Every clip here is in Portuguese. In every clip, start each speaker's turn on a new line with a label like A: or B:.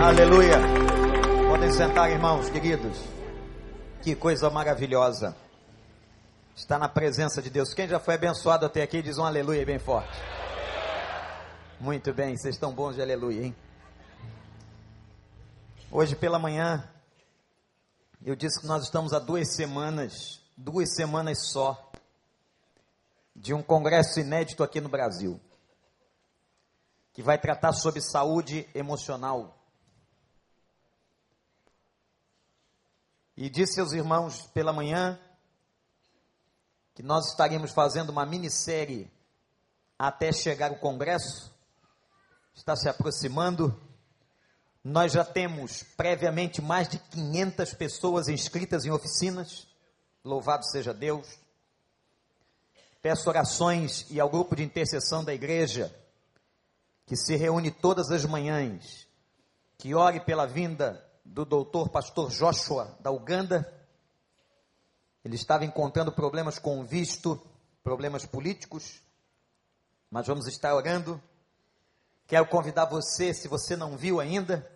A: Aleluia. Podem sentar, irmãos queridos. Que coisa maravilhosa. Está na presença de Deus. Quem já foi abençoado até aqui, diz um aleluia bem forte. Muito bem, vocês estão bons de aleluia, hein? Hoje pela manhã, eu disse que nós estamos há duas semanas, duas semanas só, de um congresso inédito aqui no Brasil, que vai tratar sobre saúde emocional. E disse aos irmãos pela manhã que nós estaríamos fazendo uma minissérie até chegar o congresso. Está se aproximando. Nós já temos previamente mais de 500 pessoas inscritas em oficinas. Louvado seja Deus. Peço orações e ao grupo de intercessão da igreja, que se reúne todas as manhãs, que ore pela vinda do doutor pastor Joshua da Uganda. Ele estava encontrando problemas com visto, problemas políticos, mas vamos estar orando. Quero convidar você, se você não viu ainda,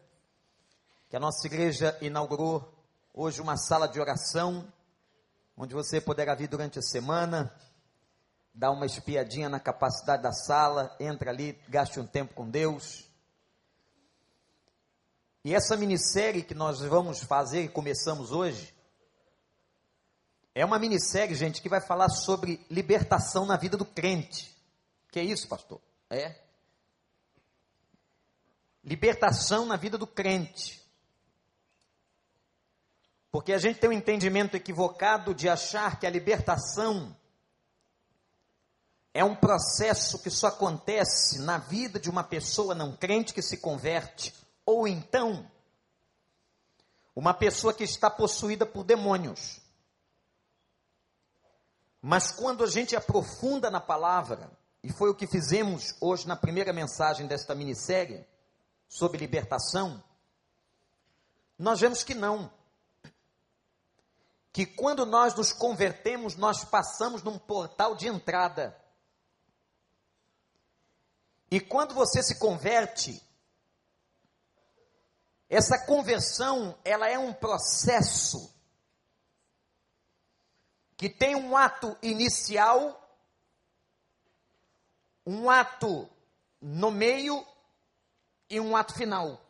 A: que a nossa igreja inaugurou hoje uma sala de oração, onde você poderá vir durante a semana, dar uma espiadinha na capacidade da sala, entra ali, gaste um tempo com Deus e essa minissérie que nós vamos fazer e começamos hoje, é uma minissérie, gente, que vai falar sobre libertação na vida do crente. Que é isso, pastor? É. Libertação na vida do crente. Porque a gente tem um entendimento equivocado de achar que a libertação é um processo que só acontece na vida de uma pessoa não crente que se converte ou então uma pessoa que está possuída por demônios. Mas quando a gente aprofunda na palavra, e foi o que fizemos hoje na primeira mensagem desta minissérie, sobre libertação, nós vemos que não. Que quando nós nos convertemos, nós passamos num portal de entrada. E quando você se converte, essa conversão, ela é um processo que tem um ato inicial, um ato no meio e um ato final.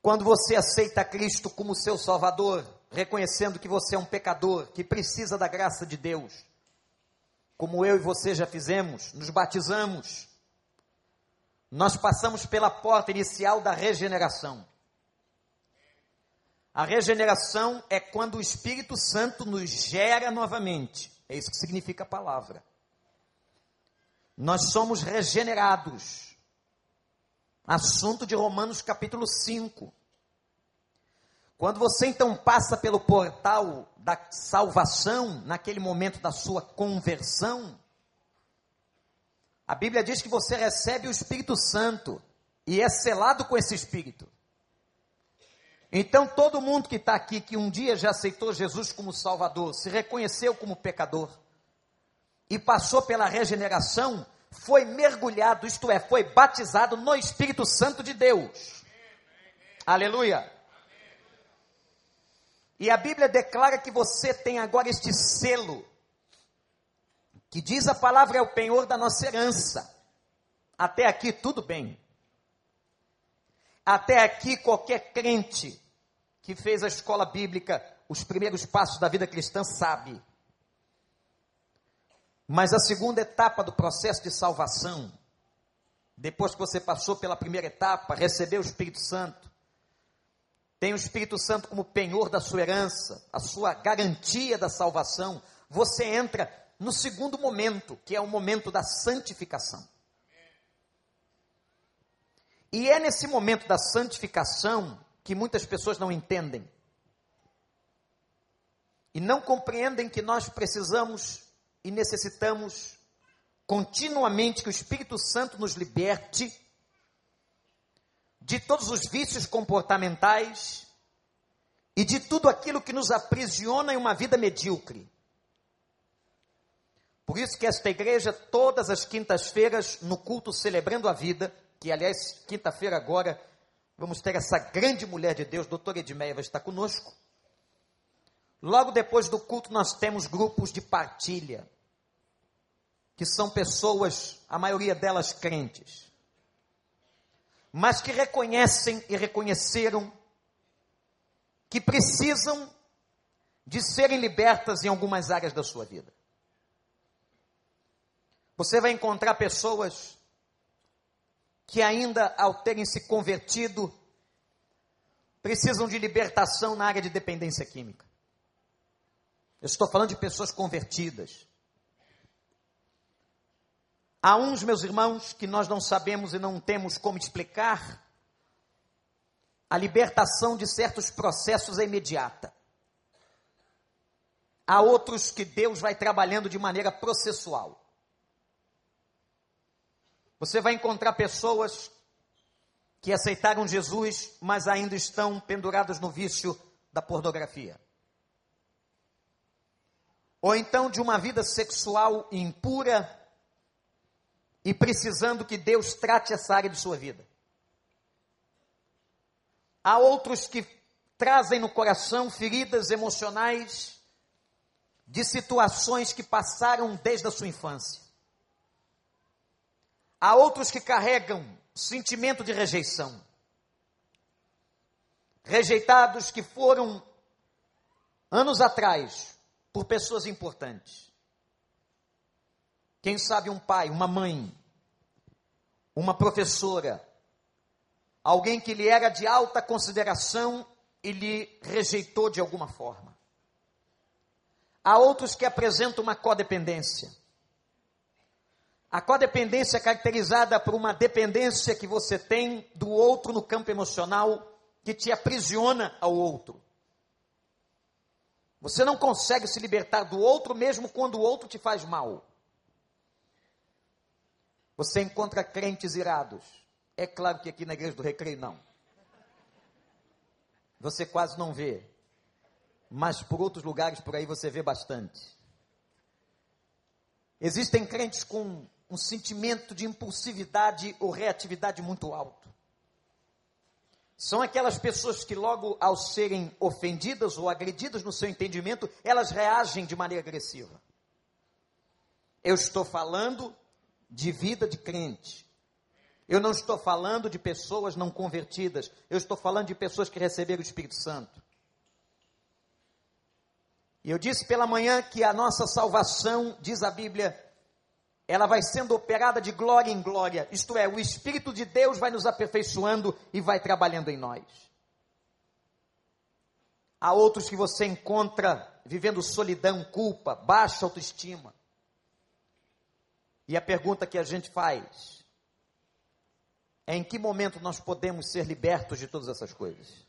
A: Quando você aceita Cristo como seu Salvador, reconhecendo que você é um pecador, que precisa da graça de Deus, como eu e você já fizemos, nos batizamos, nós passamos pela porta inicial da regeneração. A regeneração é quando o Espírito Santo nos gera novamente. É isso que significa a palavra. Nós somos regenerados. Assunto de Romanos capítulo 5. Quando você então passa pelo portal da salvação, naquele momento da sua conversão, a Bíblia diz que você recebe o Espírito Santo e é selado com esse Espírito. Então, todo mundo que está aqui, que um dia já aceitou Jesus como Salvador, se reconheceu como pecador e passou pela regeneração, foi mergulhado, isto é, foi batizado no Espírito Santo de Deus. Aleluia. E a Bíblia declara que você tem agora este selo que diz a palavra é o penhor da nossa herança. Até aqui tudo bem. Até aqui qualquer crente que fez a escola bíblica, os primeiros passos da vida cristã sabe. Mas a segunda etapa do processo de salvação, depois que você passou pela primeira etapa, recebeu o Espírito Santo, tem o Espírito Santo como penhor da sua herança, a sua garantia da salvação, você entra no segundo momento, que é o momento da santificação. E é nesse momento da santificação que muitas pessoas não entendem. E não compreendem que nós precisamos e necessitamos continuamente que o Espírito Santo nos liberte de todos os vícios comportamentais e de tudo aquilo que nos aprisiona em uma vida medíocre. Por isso que esta igreja, todas as quintas-feiras, no culto Celebrando a Vida, que aliás, quinta-feira agora, vamos ter essa grande mulher de Deus, doutora Edmeia, vai estar conosco. Logo depois do culto, nós temos grupos de partilha, que são pessoas, a maioria delas crentes, mas que reconhecem e reconheceram que precisam de serem libertas em algumas áreas da sua vida. Você vai encontrar pessoas que ainda ao terem se convertido precisam de libertação na área de dependência química. Eu estou falando de pessoas convertidas. Há uns, meus irmãos, que nós não sabemos e não temos como explicar. A libertação de certos processos é imediata. Há outros que Deus vai trabalhando de maneira processual. Você vai encontrar pessoas que aceitaram Jesus, mas ainda estão penduradas no vício da pornografia ou então de uma vida sexual impura e precisando que Deus trate essa área de sua vida. Há outros que trazem no coração feridas emocionais de situações que passaram desde a sua infância. Há outros que carregam sentimento de rejeição. Rejeitados que foram anos atrás por pessoas importantes. Quem sabe um pai, uma mãe, uma professora, alguém que lhe era de alta consideração e lhe rejeitou de alguma forma. Há outros que apresentam uma codependência. A codependência é caracterizada por uma dependência que você tem do outro no campo emocional que te aprisiona ao outro. Você não consegue se libertar do outro mesmo quando o outro te faz mal. Você encontra crentes irados. É claro que aqui na igreja do Recreio não. Você quase não vê. Mas por outros lugares por aí você vê bastante. Existem crentes com um sentimento de impulsividade ou reatividade muito alto. São aquelas pessoas que, logo ao serem ofendidas ou agredidas no seu entendimento, elas reagem de maneira agressiva. Eu estou falando de vida de crente. Eu não estou falando de pessoas não convertidas. Eu estou falando de pessoas que receberam o Espírito Santo. E eu disse pela manhã que a nossa salvação, diz a Bíblia, ela vai sendo operada de glória em glória, isto é, o Espírito de Deus vai nos aperfeiçoando e vai trabalhando em nós. Há outros que você encontra vivendo solidão, culpa, baixa autoestima. E a pergunta que a gente faz é em que momento nós podemos ser libertos de todas essas coisas?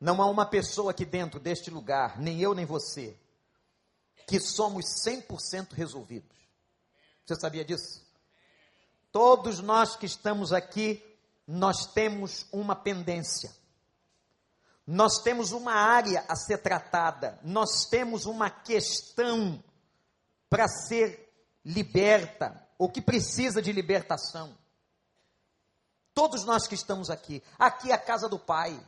A: Não há uma pessoa aqui dentro deste lugar, nem eu nem você, que somos 100% resolvidos. Você sabia disso? Todos nós que estamos aqui, nós temos uma pendência. Nós temos uma área a ser tratada, nós temos uma questão para ser liberta, ou que precisa de libertação. Todos nós que estamos aqui, aqui é a casa do Pai.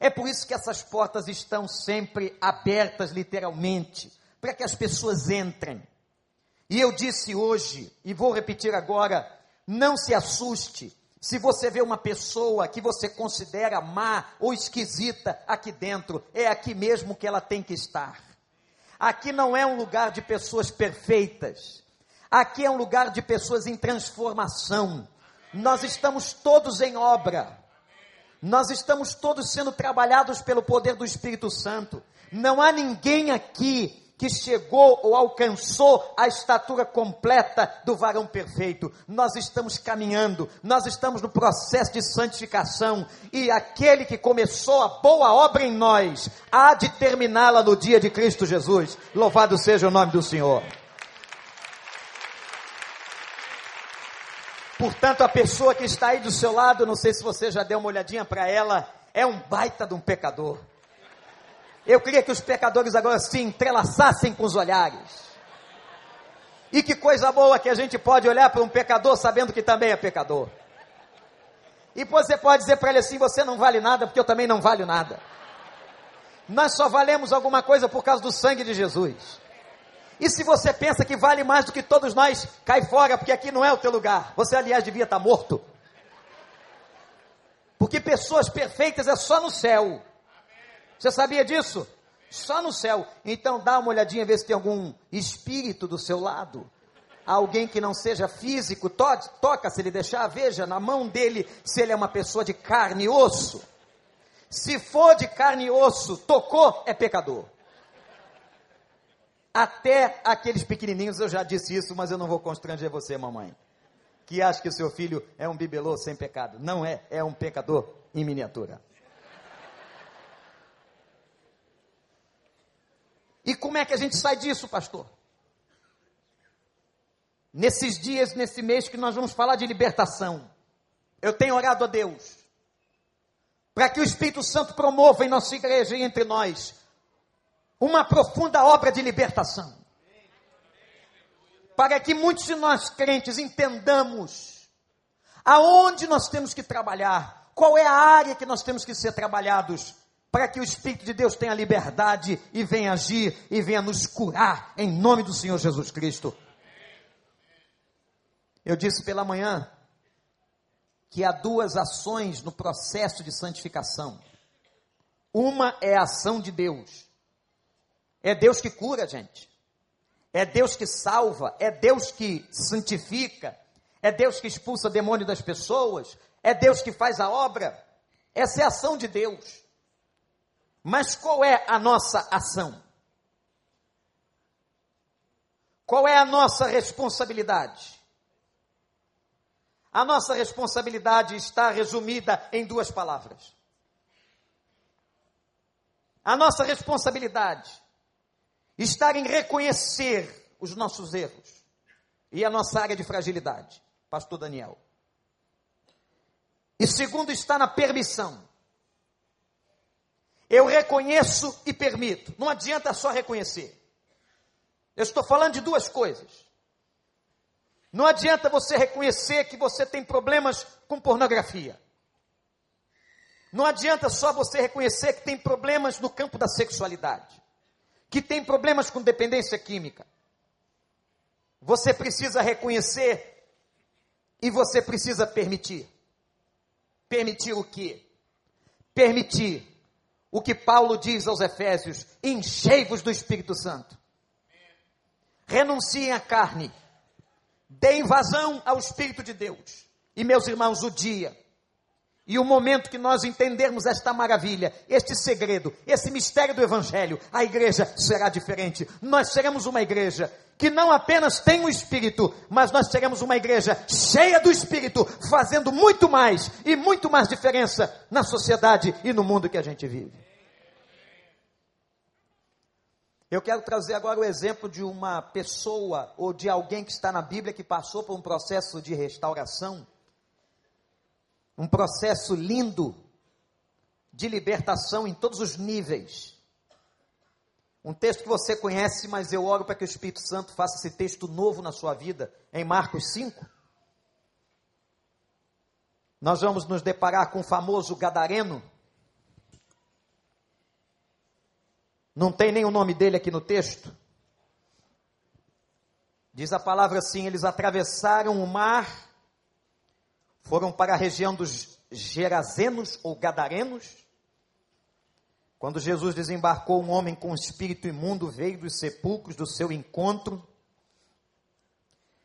A: É por isso que essas portas estão sempre abertas, literalmente para que as pessoas entrem. E eu disse hoje, e vou repetir agora: não se assuste se você vê uma pessoa que você considera má ou esquisita aqui dentro, é aqui mesmo que ela tem que estar. Aqui não é um lugar de pessoas perfeitas, aqui é um lugar de pessoas em transformação. Nós estamos todos em obra, nós estamos todos sendo trabalhados pelo poder do Espírito Santo. Não há ninguém aqui que chegou ou alcançou a estatura completa do varão perfeito. Nós estamos caminhando, nós estamos no processo de santificação e aquele que começou a boa obra em nós há de terminá-la no dia de Cristo Jesus. Louvado seja o nome do Senhor. Portanto, a pessoa que está aí do seu lado, não sei se você já deu uma olhadinha para ela, é um baita de um pecador. Eu queria que os pecadores agora se entrelaçassem com os olhares. E que coisa boa que a gente pode olhar para um pecador sabendo que também é pecador. E você pode dizer para ele assim: você não vale nada, porque eu também não valho nada. Nós só valemos alguma coisa por causa do sangue de Jesus. E se você pensa que vale mais do que todos nós, cai fora, porque aqui não é o teu lugar. Você, aliás, devia estar morto. Porque pessoas perfeitas é só no céu. Você sabia disso? Só no céu. Então dá uma olhadinha, vê se tem algum espírito do seu lado. Alguém que não seja físico, to toca se ele deixar, veja na mão dele se ele é uma pessoa de carne e osso. Se for de carne e osso, tocou, é pecador. Até aqueles pequenininhos, eu já disse isso, mas eu não vou constranger você, mamãe. Que acha que o seu filho é um bibelô sem pecado. Não é, é um pecador em miniatura. E como é que a gente sai disso, pastor? Nesses dias, nesse mês que nós vamos falar de libertação, eu tenho orado a Deus para que o Espírito Santo promova em nossa igreja e entre nós uma profunda obra de libertação. Para que muitos de nós crentes entendamos aonde nós temos que trabalhar, qual é a área que nós temos que ser trabalhados, para que o Espírito de Deus tenha liberdade e venha agir e venha nos curar, em nome do Senhor Jesus Cristo. Eu disse pela manhã que há duas ações no processo de santificação. Uma é a ação de Deus, é Deus que cura, gente. É Deus que salva, é Deus que santifica, é Deus que expulsa demônio das pessoas, é Deus que faz a obra. Essa é a ação de Deus. Mas qual é a nossa ação? Qual é a nossa responsabilidade? A nossa responsabilidade está resumida em duas palavras. A nossa responsabilidade estar em reconhecer os nossos erros e a nossa área de fragilidade, Pastor Daniel. E segundo, está na permissão. Eu reconheço e permito. Não adianta só reconhecer. Eu estou falando de duas coisas. Não adianta você reconhecer que você tem problemas com pornografia. Não adianta só você reconhecer que tem problemas no campo da sexualidade que tem problemas com dependência química. Você precisa reconhecer e você precisa permitir. Permitir o quê? Permitir o que Paulo diz aos Efésios: enchei-vos do Espírito Santo. Renunciem à carne. Deem vazão ao Espírito de Deus. E meus irmãos, o dia e o momento que nós entendermos esta maravilha, este segredo, esse mistério do Evangelho, a igreja será diferente. Nós seremos uma igreja que não apenas tem o Espírito, mas nós seremos uma igreja cheia do Espírito, fazendo muito mais e muito mais diferença na sociedade e no mundo que a gente vive. Eu quero trazer agora o exemplo de uma pessoa ou de alguém que está na Bíblia que passou por um processo de restauração um processo lindo de libertação em todos os níveis. Um texto que você conhece, mas eu oro para que o Espírito Santo faça esse texto novo na sua vida, em Marcos 5. Nós vamos nos deparar com o famoso Gadareno. Não tem nem o nome dele aqui no texto. Diz a palavra assim: eles atravessaram o mar foram para a região dos Gerazenos ou Gadarenos. Quando Jesus desembarcou, um homem com espírito imundo veio dos sepulcros do seu encontro.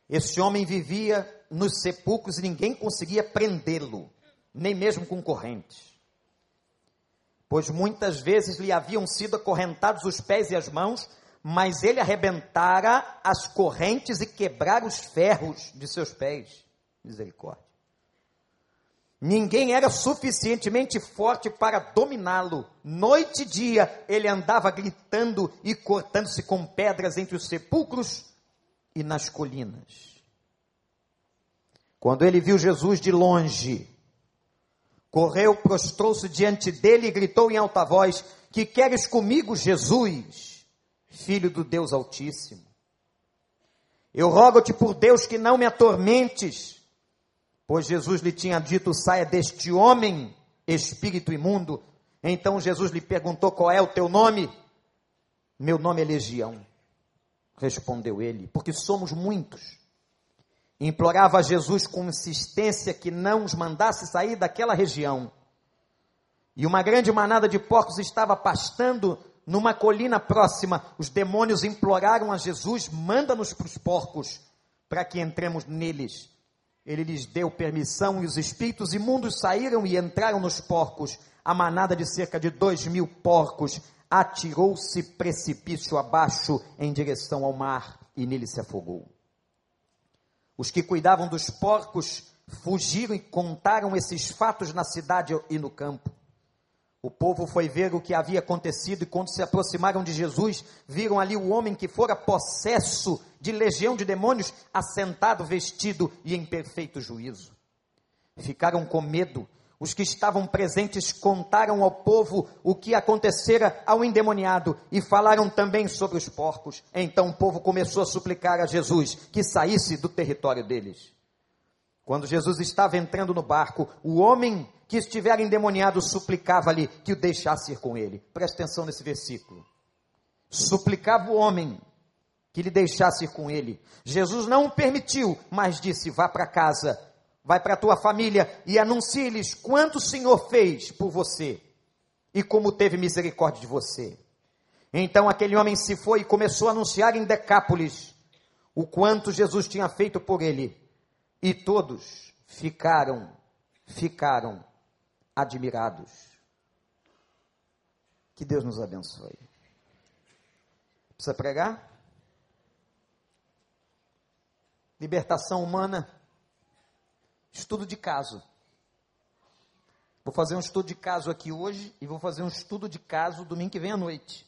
A: Esse homem vivia nos sepulcros e ninguém conseguia prendê-lo, nem mesmo com correntes. Pois muitas vezes lhe haviam sido acorrentados os pés e as mãos, mas ele arrebentara as correntes e quebrara os ferros de seus pés. Misericórdia. Ninguém era suficientemente forte para dominá-lo. Noite e dia ele andava gritando e cortando-se com pedras entre os sepulcros e nas colinas. Quando ele viu Jesus de longe, correu, prostrou-se diante dele e gritou em alta voz: Que queres comigo, Jesus, filho do Deus Altíssimo? Eu rogo-te por Deus que não me atormentes, pois Jesus lhe tinha dito: saia deste homem, espírito imundo. Então Jesus lhe perguntou: qual é o teu nome? Meu nome é Legião, respondeu ele, porque somos muitos. Implorava a Jesus com insistência que não os mandasse sair daquela região. E uma grande manada de porcos estava pastando numa colina próxima. Os demônios imploraram a Jesus: manda-nos para os porcos, para que entremos neles. Ele lhes deu permissão e os espíritos imundos saíram e entraram nos porcos. A manada de cerca de dois mil porcos atirou-se precipício abaixo em direção ao mar e nele se afogou. Os que cuidavam dos porcos fugiram e contaram esses fatos na cidade e no campo. O povo foi ver o que havia acontecido e quando se aproximaram de Jesus, viram ali o homem que fora possesso de legião de demônios, assentado, vestido e em perfeito juízo. Ficaram com medo. Os que estavam presentes contaram ao povo o que acontecera ao endemoniado e falaram também sobre os porcos. Então o povo começou a suplicar a Jesus que saísse do território deles. Quando Jesus estava entrando no barco, o homem que estiver endemoniado suplicava-lhe que o deixasse ir com ele. Presta atenção nesse versículo. Suplicava o homem que lhe deixasse ir com ele. Jesus não o permitiu, mas disse: Vá para casa, vai para a tua família e anuncie-lhes quanto o Senhor fez por você e como teve misericórdia de você. Então aquele homem se foi e começou a anunciar em Decápolis o quanto Jesus tinha feito por ele. E todos ficaram, ficaram admirados. Que Deus nos abençoe. Precisa pregar? Libertação humana. Estudo de caso. Vou fazer um estudo de caso aqui hoje e vou fazer um estudo de caso domingo que vem à noite.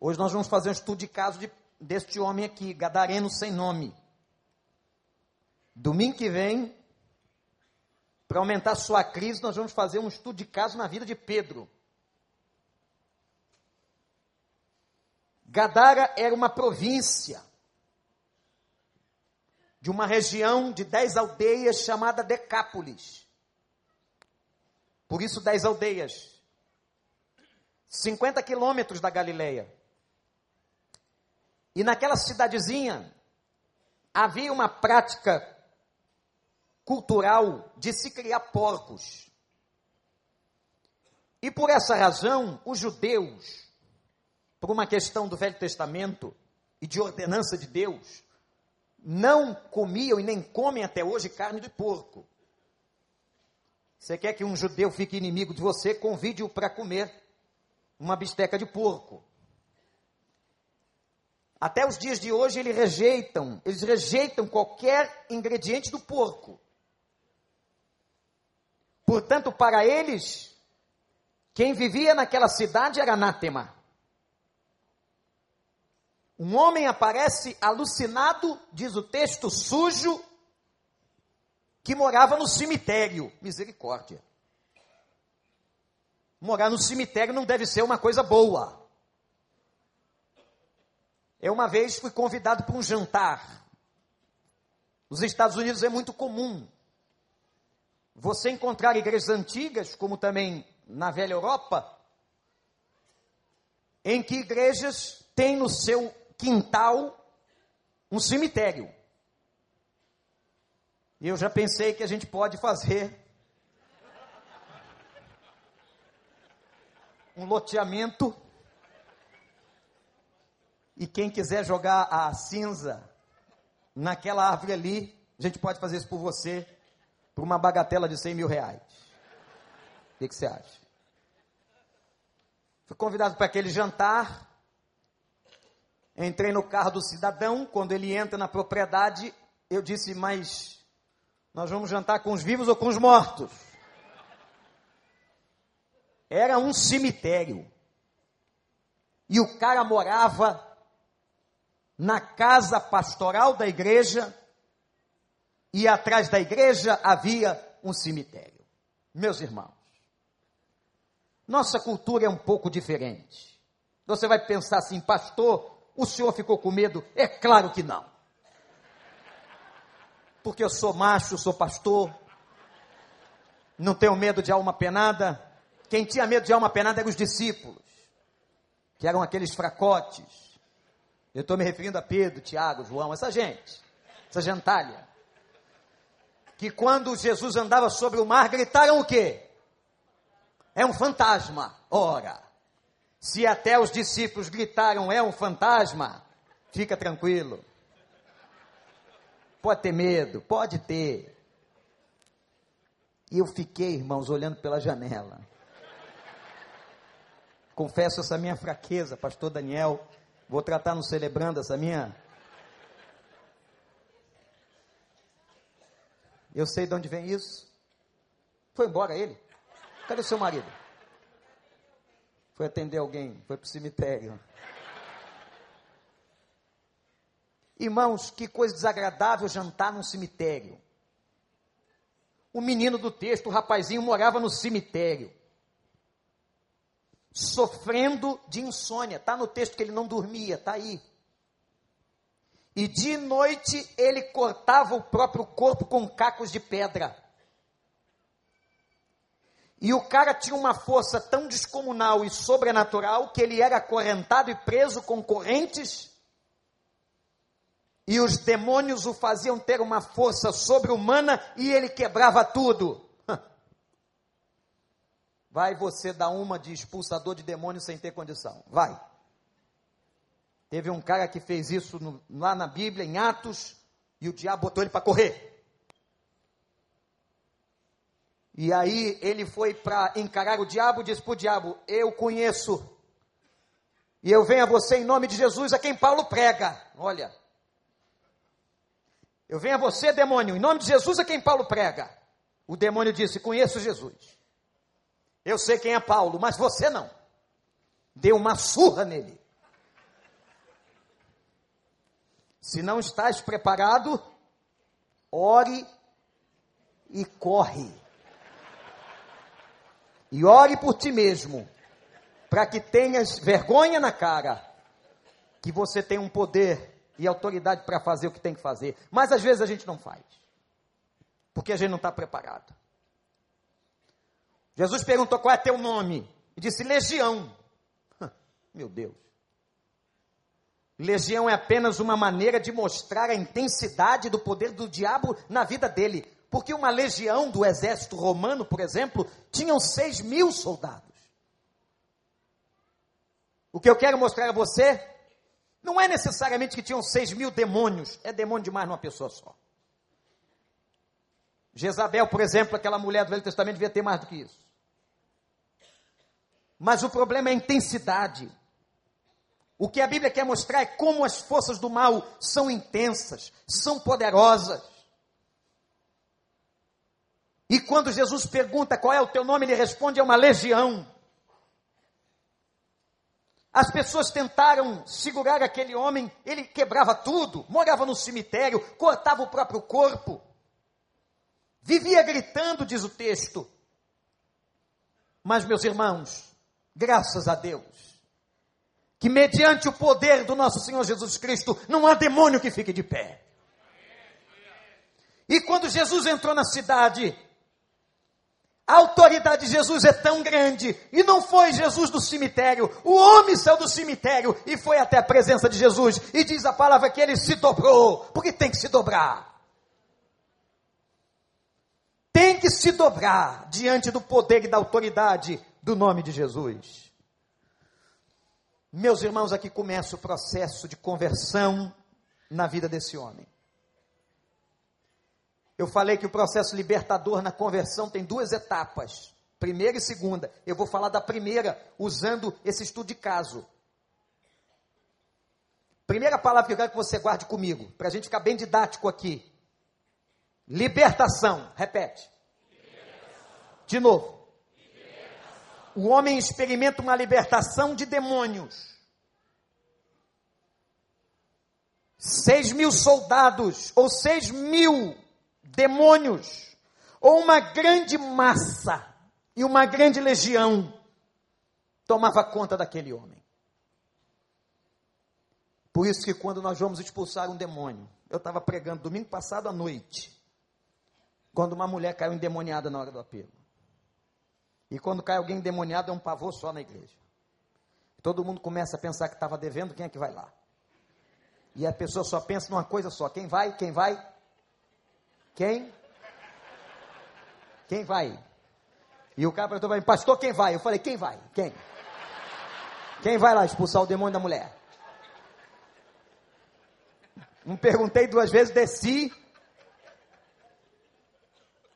A: Hoje nós vamos fazer um estudo de caso de, deste homem aqui, Gadareno sem nome. Domingo que vem para aumentar sua crise, nós vamos fazer um estudo de caso na vida de Pedro. Gadara era uma província de uma região de dez aldeias chamada Decápolis. Por isso, dez aldeias. 50 quilômetros da Galileia. E naquela cidadezinha havia uma prática cultural de se criar porcos. E por essa razão, os judeus, por uma questão do Velho Testamento e de ordenança de Deus, não comiam e nem comem até hoje carne de porco. Você quer que um judeu fique inimigo de você, convide-o para comer uma bisteca de porco. Até os dias de hoje eles rejeitam, eles rejeitam qualquer ingrediente do porco. Portanto, para eles, quem vivia naquela cidade era anátema. Um homem aparece alucinado, diz o texto, sujo, que morava no cemitério. Misericórdia. Morar no cemitério não deve ser uma coisa boa. Eu uma vez fui convidado para um jantar. Nos Estados Unidos é muito comum você encontrar igrejas antigas, como também na velha Europa, em que igrejas têm no seu quintal um cemitério. E eu já pensei que a gente pode fazer um loteamento e quem quiser jogar a cinza naquela árvore ali, a gente pode fazer isso por você por uma bagatela de 100 mil reais. O que, que você acha? Fui convidado para aquele jantar. Entrei no carro do cidadão. Quando ele entra na propriedade, eu disse: Mas nós vamos jantar com os vivos ou com os mortos? Era um cemitério. E o cara morava na casa pastoral da igreja e atrás da igreja havia um cemitério. Meus irmãos, nossa cultura é um pouco diferente. Você vai pensar assim, pastor, O senhor ficou com medo? É claro que não. Porque eu sou macho, sou pastor, não tenho medo de alma penada. Quem tinha medo de alma penada eram os discípulos, que eram aqueles fracotes. Eu estou me referindo a Pedro, Tiago, João, essa gente, essa gentalha. Que quando Jesus andava sobre o mar, gritaram o quê? É um fantasma. Ora, se até os discípulos gritaram é um fantasma, fica tranquilo. Pode ter medo, pode ter. E eu fiquei, irmãos, olhando pela janela. Confesso essa minha fraqueza, pastor Daniel. Vou tratar no celebrando essa minha. Eu sei de onde vem isso. Foi embora ele? Cadê seu marido? Foi atender alguém, foi para o cemitério. Irmãos, que coisa desagradável jantar num cemitério. O menino do texto, o rapazinho, morava no cemitério, sofrendo de insônia. Está no texto que ele não dormia, está aí. E de noite ele cortava o próprio corpo com cacos de pedra. E o cara tinha uma força tão descomunal e sobrenatural que ele era acorrentado e preso com correntes e os demônios o faziam ter uma força sobre-humana e ele quebrava tudo. Vai você dar uma de expulsador de demônios sem ter condição. Vai. Teve um cara que fez isso no, lá na Bíblia, em Atos, e o diabo botou ele para correr. E aí ele foi para encarar o diabo, disse para o diabo: Eu conheço, e eu venho a você em nome de Jesus, a quem Paulo prega. Olha, eu venho a você, demônio, em nome de Jesus a quem Paulo prega. O demônio disse: Conheço Jesus. Eu sei quem é Paulo, mas você não. Deu uma surra nele. Se não estás preparado, ore e corre. E ore por ti mesmo, para que tenhas vergonha na cara, que você tem um poder e autoridade para fazer o que tem que fazer. Mas às vezes a gente não faz, porque a gente não está preparado. Jesus perguntou qual é teu nome, e disse Legião. Meu Deus. Legião é apenas uma maneira de mostrar a intensidade do poder do diabo na vida dele. Porque uma legião do exército romano, por exemplo, tinham seis mil soldados. O que eu quero mostrar a você não é necessariamente que tinham seis mil demônios, é demônio demais numa pessoa só. Jezabel, por exemplo, aquela mulher do Velho Testamento, devia ter mais do que isso. Mas o problema é a intensidade. O que a Bíblia quer mostrar é como as forças do mal são intensas, são poderosas. E quando Jesus pergunta qual é o teu nome, ele responde: é uma legião. As pessoas tentaram segurar aquele homem, ele quebrava tudo, morava no cemitério, cortava o próprio corpo, vivia gritando, diz o texto. Mas, meus irmãos, graças a Deus, que mediante o poder do nosso Senhor Jesus Cristo, não há demônio que fique de pé. E quando Jesus entrou na cidade, a autoridade de Jesus é tão grande, e não foi Jesus do cemitério, o homem saiu do cemitério e foi até a presença de Jesus, e diz a palavra que ele se dobrou, porque tem que se dobrar. Tem que se dobrar diante do poder e da autoridade do nome de Jesus. Meus irmãos, aqui começa o processo de conversão na vida desse homem. Eu falei que o processo libertador na conversão tem duas etapas, primeira e segunda. Eu vou falar da primeira usando esse estudo de caso. Primeira palavra que eu quero que você guarde comigo, para a gente ficar bem didático aqui. Libertação. Repete. De novo. O homem experimenta uma libertação de demônios. Seis mil soldados, ou seis mil demônios, ou uma grande massa e uma grande legião tomava conta daquele homem. Por isso que quando nós vamos expulsar um demônio, eu estava pregando domingo passado à noite, quando uma mulher caiu endemoniada na hora do apelo. E quando cai alguém endemoniado é um pavor só na igreja. Todo mundo começa a pensar que estava devendo, quem é que vai lá? E a pessoa só pensa numa coisa só: quem vai? Quem vai? Quem? Quem vai? E o cara perguntou para mim, pastor, quem vai? Eu falei, quem vai? Quem? Quem vai lá expulsar o demônio da mulher? Não perguntei duas vezes, desci.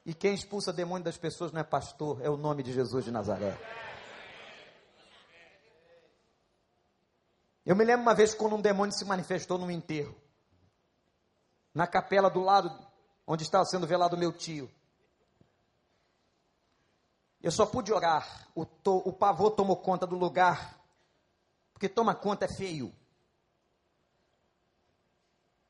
A: E quem expulsa demônio das pessoas não é pastor, é o nome de Jesus de Nazaré. Eu me lembro uma vez quando um demônio se manifestou num enterro. Na capela do lado onde estava sendo velado meu tio. Eu só pude orar. O, to, o pavor tomou conta do lugar. Porque toma conta é feio.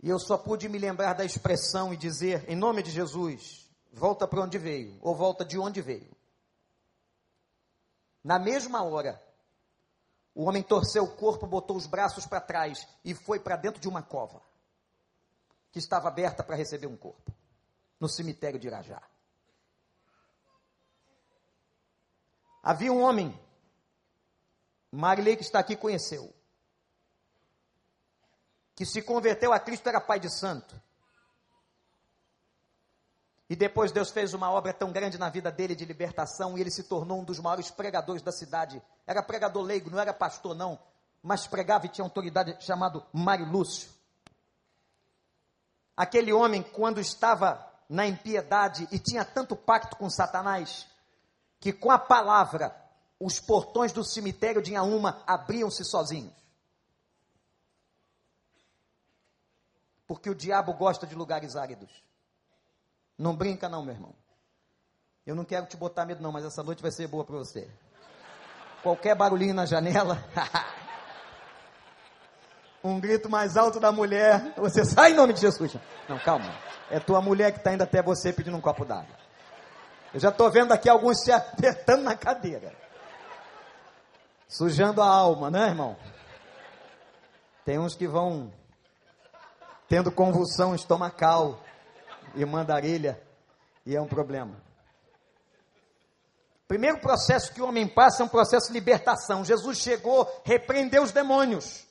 A: E eu só pude me lembrar da expressão e dizer, em nome de Jesus, volta para onde veio, ou volta de onde veio. Na mesma hora, o homem torceu o corpo, botou os braços para trás e foi para dentro de uma cova, que estava aberta para receber um corpo, no cemitério de Irajá. Havia um homem, Marilei que está aqui conheceu, que se converteu a Cristo, era pai de santo. E depois Deus fez uma obra tão grande na vida dele de libertação e ele se tornou um dos maiores pregadores da cidade. Era pregador leigo, não era pastor não, mas pregava e tinha autoridade chamado Mário Lúcio. Aquele homem, quando estava na impiedade e tinha tanto pacto com Satanás, que com a palavra os portões do cemitério de Inhaúma abriam-se sozinhos. porque o diabo gosta de lugares áridos. Não brinca não, meu irmão. Eu não quero te botar medo não, mas essa noite vai ser boa para você. Qualquer barulhinho na janela, um grito mais alto da mulher, você sai em nome de Jesus. Não, calma. É tua mulher que está indo até você pedindo um copo d'água. Eu já estou vendo aqui alguns se apertando na cadeira. Sujando a alma, né, irmão? Tem uns que vão tendo convulsão estomacal e mandarilha, e é um problema. Primeiro processo que o homem passa é um processo de libertação. Jesus chegou, repreendeu os demônios.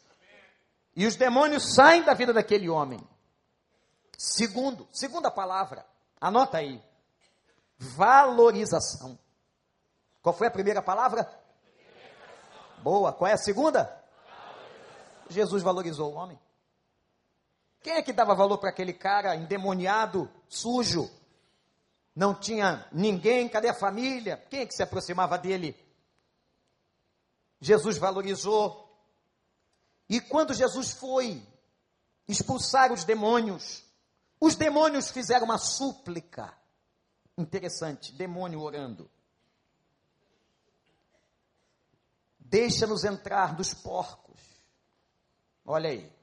A: E os demônios saem da vida daquele homem. Segundo, segunda palavra, anota aí. Valorização. Qual foi a primeira palavra? Boa. Qual é a segunda? Jesus valorizou o homem. Quem é que dava valor para aquele cara endemoniado, sujo? Não tinha ninguém, cadê a família? Quem é que se aproximava dele? Jesus valorizou. E quando Jesus foi expulsar os demônios, os demônios fizeram uma súplica. Interessante, demônio orando. Deixa-nos entrar dos porcos. Olha aí.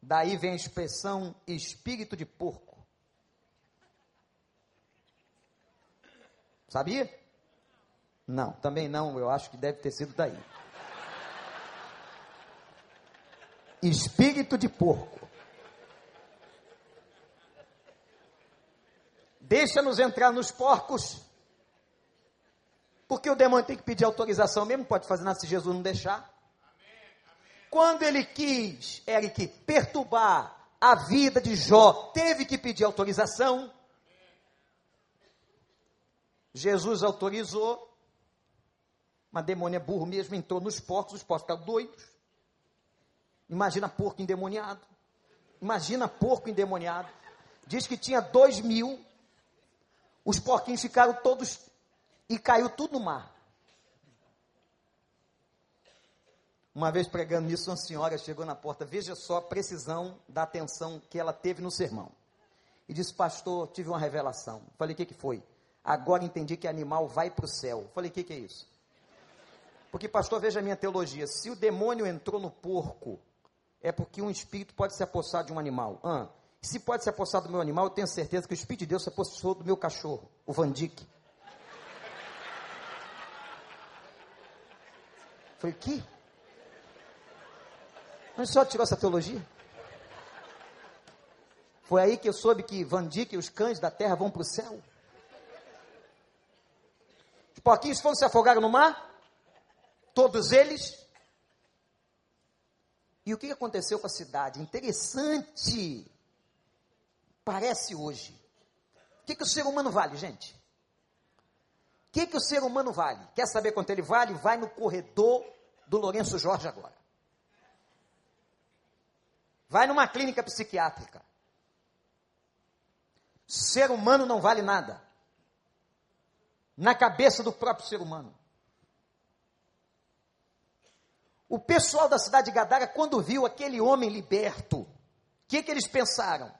A: Daí vem a expressão espírito de porco. Sabia? Não, também não, eu acho que deve ter sido daí. Espírito de porco. Deixa-nos entrar nos porcos. Porque o demônio tem que pedir autorização mesmo, pode fazer nada se Jesus não deixar. Quando ele quis, Eric, perturbar a vida de Jó, teve que pedir autorização. Jesus autorizou. Mas demônio é burro mesmo, entrou nos porcos, os porcos ficaram doidos. Imagina porco endemoniado. Imagina porco endemoniado. Diz que tinha dois mil. Os porquinhos ficaram todos e caiu tudo no mar. Uma vez pregando nisso, uma senhora chegou na porta, veja só a precisão da atenção que ela teve no sermão. E disse, pastor, tive uma revelação. Falei, o que, que foi? Agora entendi que animal vai para o céu. Falei, o que, que é isso? Porque, pastor, veja a minha teologia. Se o demônio entrou no porco, é porque um espírito pode se apossar de um animal. Ah, se pode se apossar do meu animal, eu tenho certeza que o espírito de Deus se apossou do meu cachorro, o Vandique. Falei, que? O senhor tirou essa teologia? Foi aí que eu soube que Van e os cães da terra vão para o céu. Os porquinhos foram se afogaram no mar? Todos eles? E o que aconteceu com a cidade? Interessante. Parece hoje. O que, que o ser humano vale, gente? O que, que o ser humano vale? Quer saber quanto ele vale? Vai no corredor do Lourenço Jorge agora. Vai numa clínica psiquiátrica. Ser humano não vale nada. Na cabeça do próprio ser humano. O pessoal da cidade de Gadara, quando viu aquele homem liberto, o que, que eles pensaram?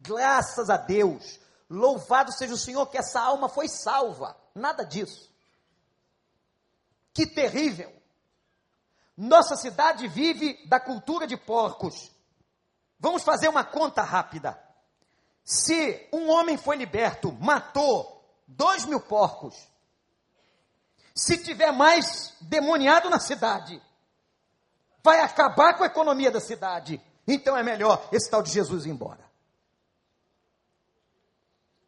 A: Graças a Deus, louvado seja o Senhor que essa alma foi salva. Nada disso. Que terrível. Nossa cidade vive da cultura de porcos. Vamos fazer uma conta rápida. Se um homem foi liberto, matou dois mil porcos, se tiver mais demoniado na cidade, vai acabar com a economia da cidade. Então é melhor esse tal de Jesus ir embora.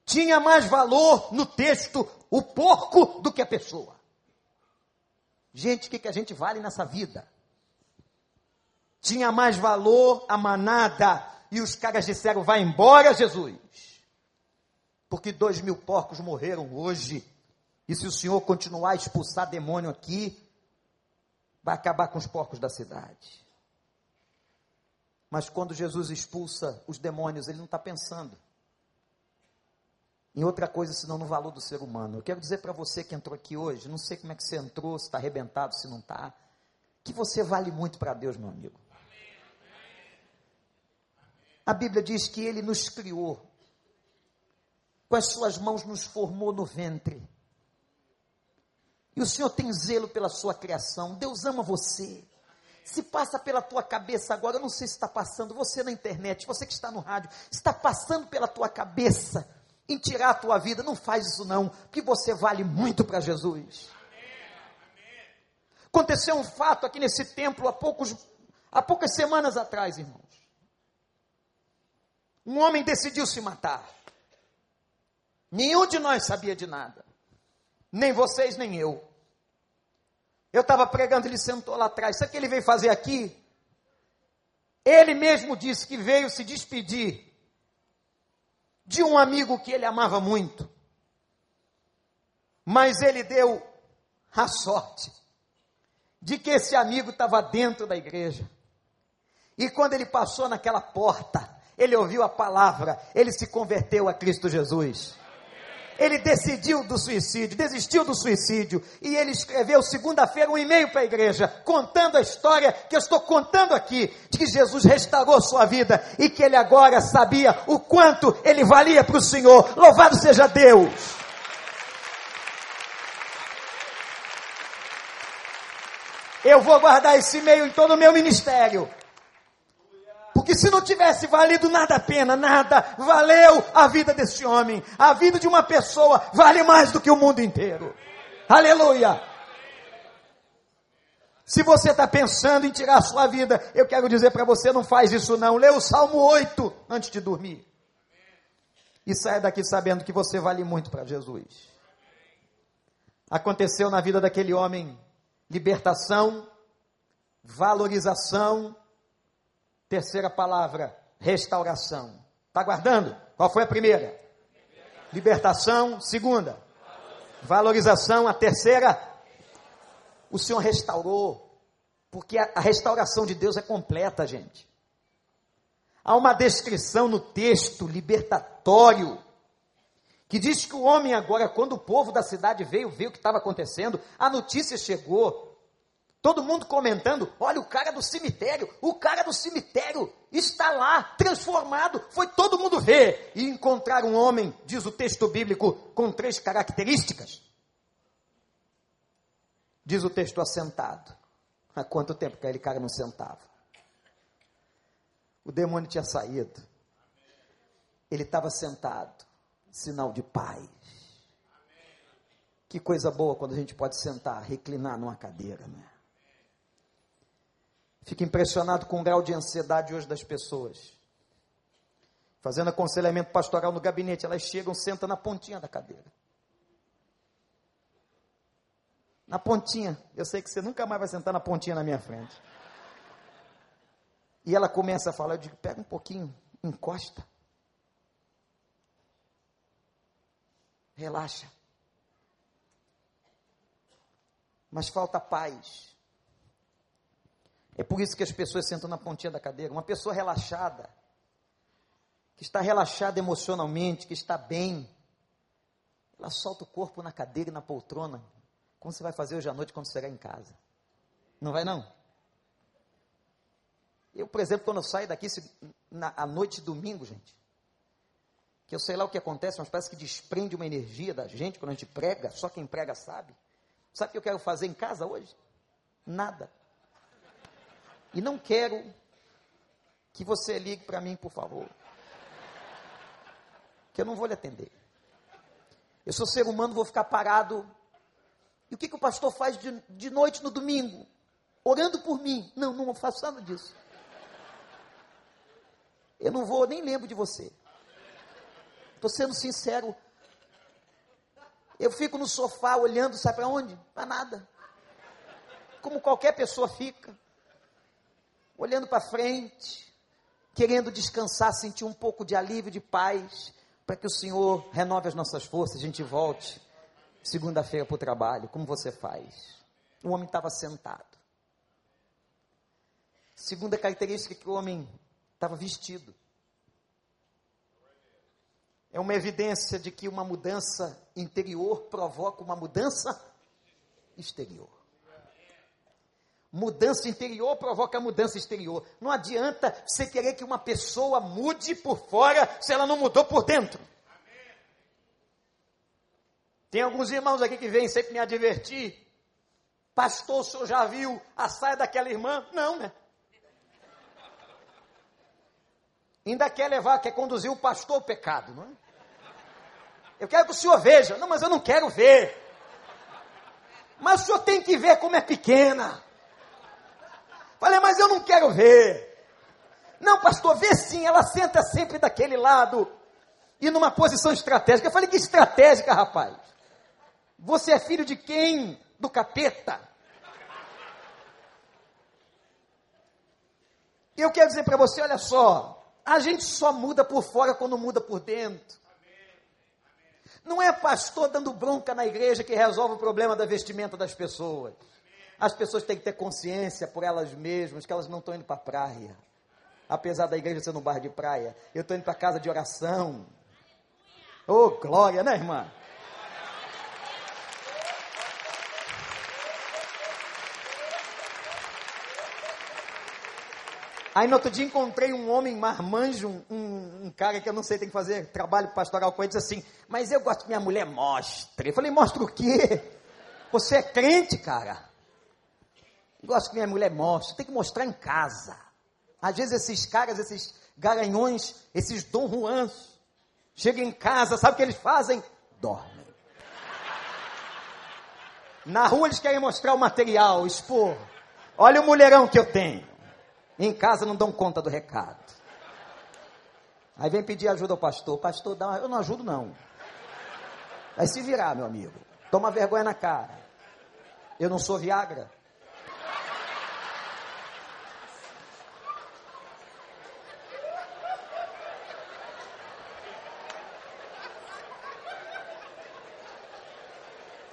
A: Tinha mais valor no texto o porco do que a pessoa. Gente, o que, que a gente vale nessa vida? Tinha mais valor a manada e os caras disseram: vai embora, Jesus. Porque dois mil porcos morreram hoje. E se o Senhor continuar a expulsar demônio aqui, vai acabar com os porcos da cidade. Mas quando Jesus expulsa os demônios, ele não está pensando em outra coisa senão no valor do ser humano. Eu quero dizer para você que entrou aqui hoje, não sei como é que você entrou, se está arrebentado, se não está, que você vale muito para Deus, meu amigo. A Bíblia diz que Ele nos criou, com as suas mãos nos formou no ventre. E o Senhor tem zelo pela sua criação. Deus ama você. Se passa pela tua cabeça agora, eu não sei se está passando, você na internet, você que está no rádio, está passando pela tua cabeça em tirar a tua vida, não faz isso não, porque você vale muito para Jesus. Aconteceu um fato aqui nesse templo há, poucos, há poucas semanas atrás, irmãos. Um homem decidiu se matar. Nenhum de nós sabia de nada. Nem vocês, nem eu. Eu estava pregando, ele sentou lá atrás. Sabe o que ele veio fazer aqui? Ele mesmo disse que veio se despedir de um amigo que ele amava muito. Mas ele deu a sorte de que esse amigo estava dentro da igreja. E quando ele passou naquela porta, ele ouviu a palavra, ele se converteu a Cristo Jesus. Ele decidiu do suicídio, desistiu do suicídio, e ele escreveu segunda-feira um e-mail para a igreja, contando a história que eu estou contando aqui, de que Jesus restaurou sua vida e que ele agora sabia o quanto ele valia para o Senhor. Louvado seja Deus! Eu vou guardar esse e-mail em todo o meu ministério. Porque se não tivesse valido nada a pena, nada, valeu a vida desse homem. A vida de uma pessoa vale mais do que o mundo inteiro. Aleluia! Se você está pensando em tirar a sua vida, eu quero dizer para você, não faz isso não. Lê o Salmo 8 antes de dormir. E saia daqui sabendo que você vale muito para Jesus. Aconteceu na vida daquele homem libertação, valorização, Terceira palavra, restauração. Está guardando? Qual foi a primeira? Libertação. Segunda, valorização. A terceira, o Senhor restaurou. Porque a, restauração de Deus é completa, gente. Há uma descrição no texto libertatório que diz que o homem agora, quando o povo da cidade veio ver o que estava acontecendo, a notícia chegou, Todo mundo comentando: olha, o cara do cemitério, o cara do cemitério está lá, transformado. Foi todo mundo ver e encontrar um homem, diz o texto bíblico, com três características. Diz o texto assentado. Há quanto tempo que aquele cara não sentava? O demônio tinha saído. Ele estava sentado, sinal de paz. Que coisa boa quando a gente pode sentar, reclinar numa cadeira, né? Fico impressionado com o grau de ansiedade hoje das pessoas. Fazendo aconselhamento pastoral no gabinete, elas chegam, sentam na pontinha da cadeira. Na pontinha. Eu sei que você nunca mais vai sentar na pontinha na minha frente. E ela começa a falar, eu digo, pega um pouquinho, encosta. Relaxa. Mas falta paz. É por isso que as pessoas sentam na pontinha da cadeira. Uma pessoa relaxada, que está relaxada emocionalmente, que está bem, ela solta o corpo na cadeira e na poltrona, como você vai fazer hoje à noite quando chegar em casa. Não vai não? Eu, por exemplo, quando eu saio daqui na, à noite de domingo, gente, que eu sei lá o que acontece, mas parece que desprende uma energia da gente quando a gente prega, só quem prega sabe. Sabe o que eu quero fazer em casa hoje? Nada. E não quero que você ligue para mim, por favor. Que eu não vou lhe atender. Eu sou ser humano, vou ficar parado. E o que, que o pastor faz de, de noite no domingo? Orando por mim. Não, não faço nada disso. Eu não vou, nem lembro de você. Estou sendo sincero. Eu fico no sofá olhando, sabe para onde? Para nada. Como qualquer pessoa fica olhando para frente, querendo descansar, sentir um pouco de alívio, de paz, para que o Senhor renove as nossas forças, a gente volte segunda-feira para o trabalho. Como você faz? O homem estava sentado. Segunda característica que o homem estava vestido. É uma evidência de que uma mudança interior provoca uma mudança exterior. Mudança interior provoca mudança exterior. Não adianta você querer que uma pessoa mude por fora se ela não mudou por dentro. Tem alguns irmãos aqui que vêm sempre me advertir. Pastor, o senhor já viu a saia daquela irmã? Não, né? Ainda quer levar, quer conduzir o pastor ao pecado, não é? Eu quero que o senhor veja. Não, mas eu não quero ver. Mas o senhor tem que ver como é pequena. Falei, mas eu não quero ver. Não, pastor, vê sim, ela senta sempre daquele lado e numa posição estratégica. Eu falei, que estratégica, rapaz? Você é filho de quem? Do capeta. Eu quero dizer para você, olha só, a gente só muda por fora quando muda por dentro. Não é pastor dando bronca na igreja que resolve o problema da vestimenta das pessoas. As pessoas têm que ter consciência por elas mesmas que elas não estão indo para a praia. Apesar da igreja ser no bar de praia, eu estou indo para casa de oração. Oh, glória, né, irmã? Aí no outro dia encontrei um homem marmanjo, um, um, um, cara que eu não sei, tem que fazer trabalho pastoral com ele, disse assim, mas eu gosto que minha mulher mostre. Eu falei, mostra o quê? Você é crente, cara? Gosto que minha mulher mostre, tem que mostrar em casa. Às vezes esses caras, esses garanhões, esses Dom Juans, chegam em casa, sabe o que eles fazem? Dormem. Na rua eles querem mostrar o material, expor. Olha o mulherão que eu tenho. Em casa não dão conta do recado. Aí vem pedir ajuda ao pastor. Pastor, dá uma... eu não ajudo não. Vai se virar, meu amigo. Toma vergonha na cara. Eu não sou Viagra.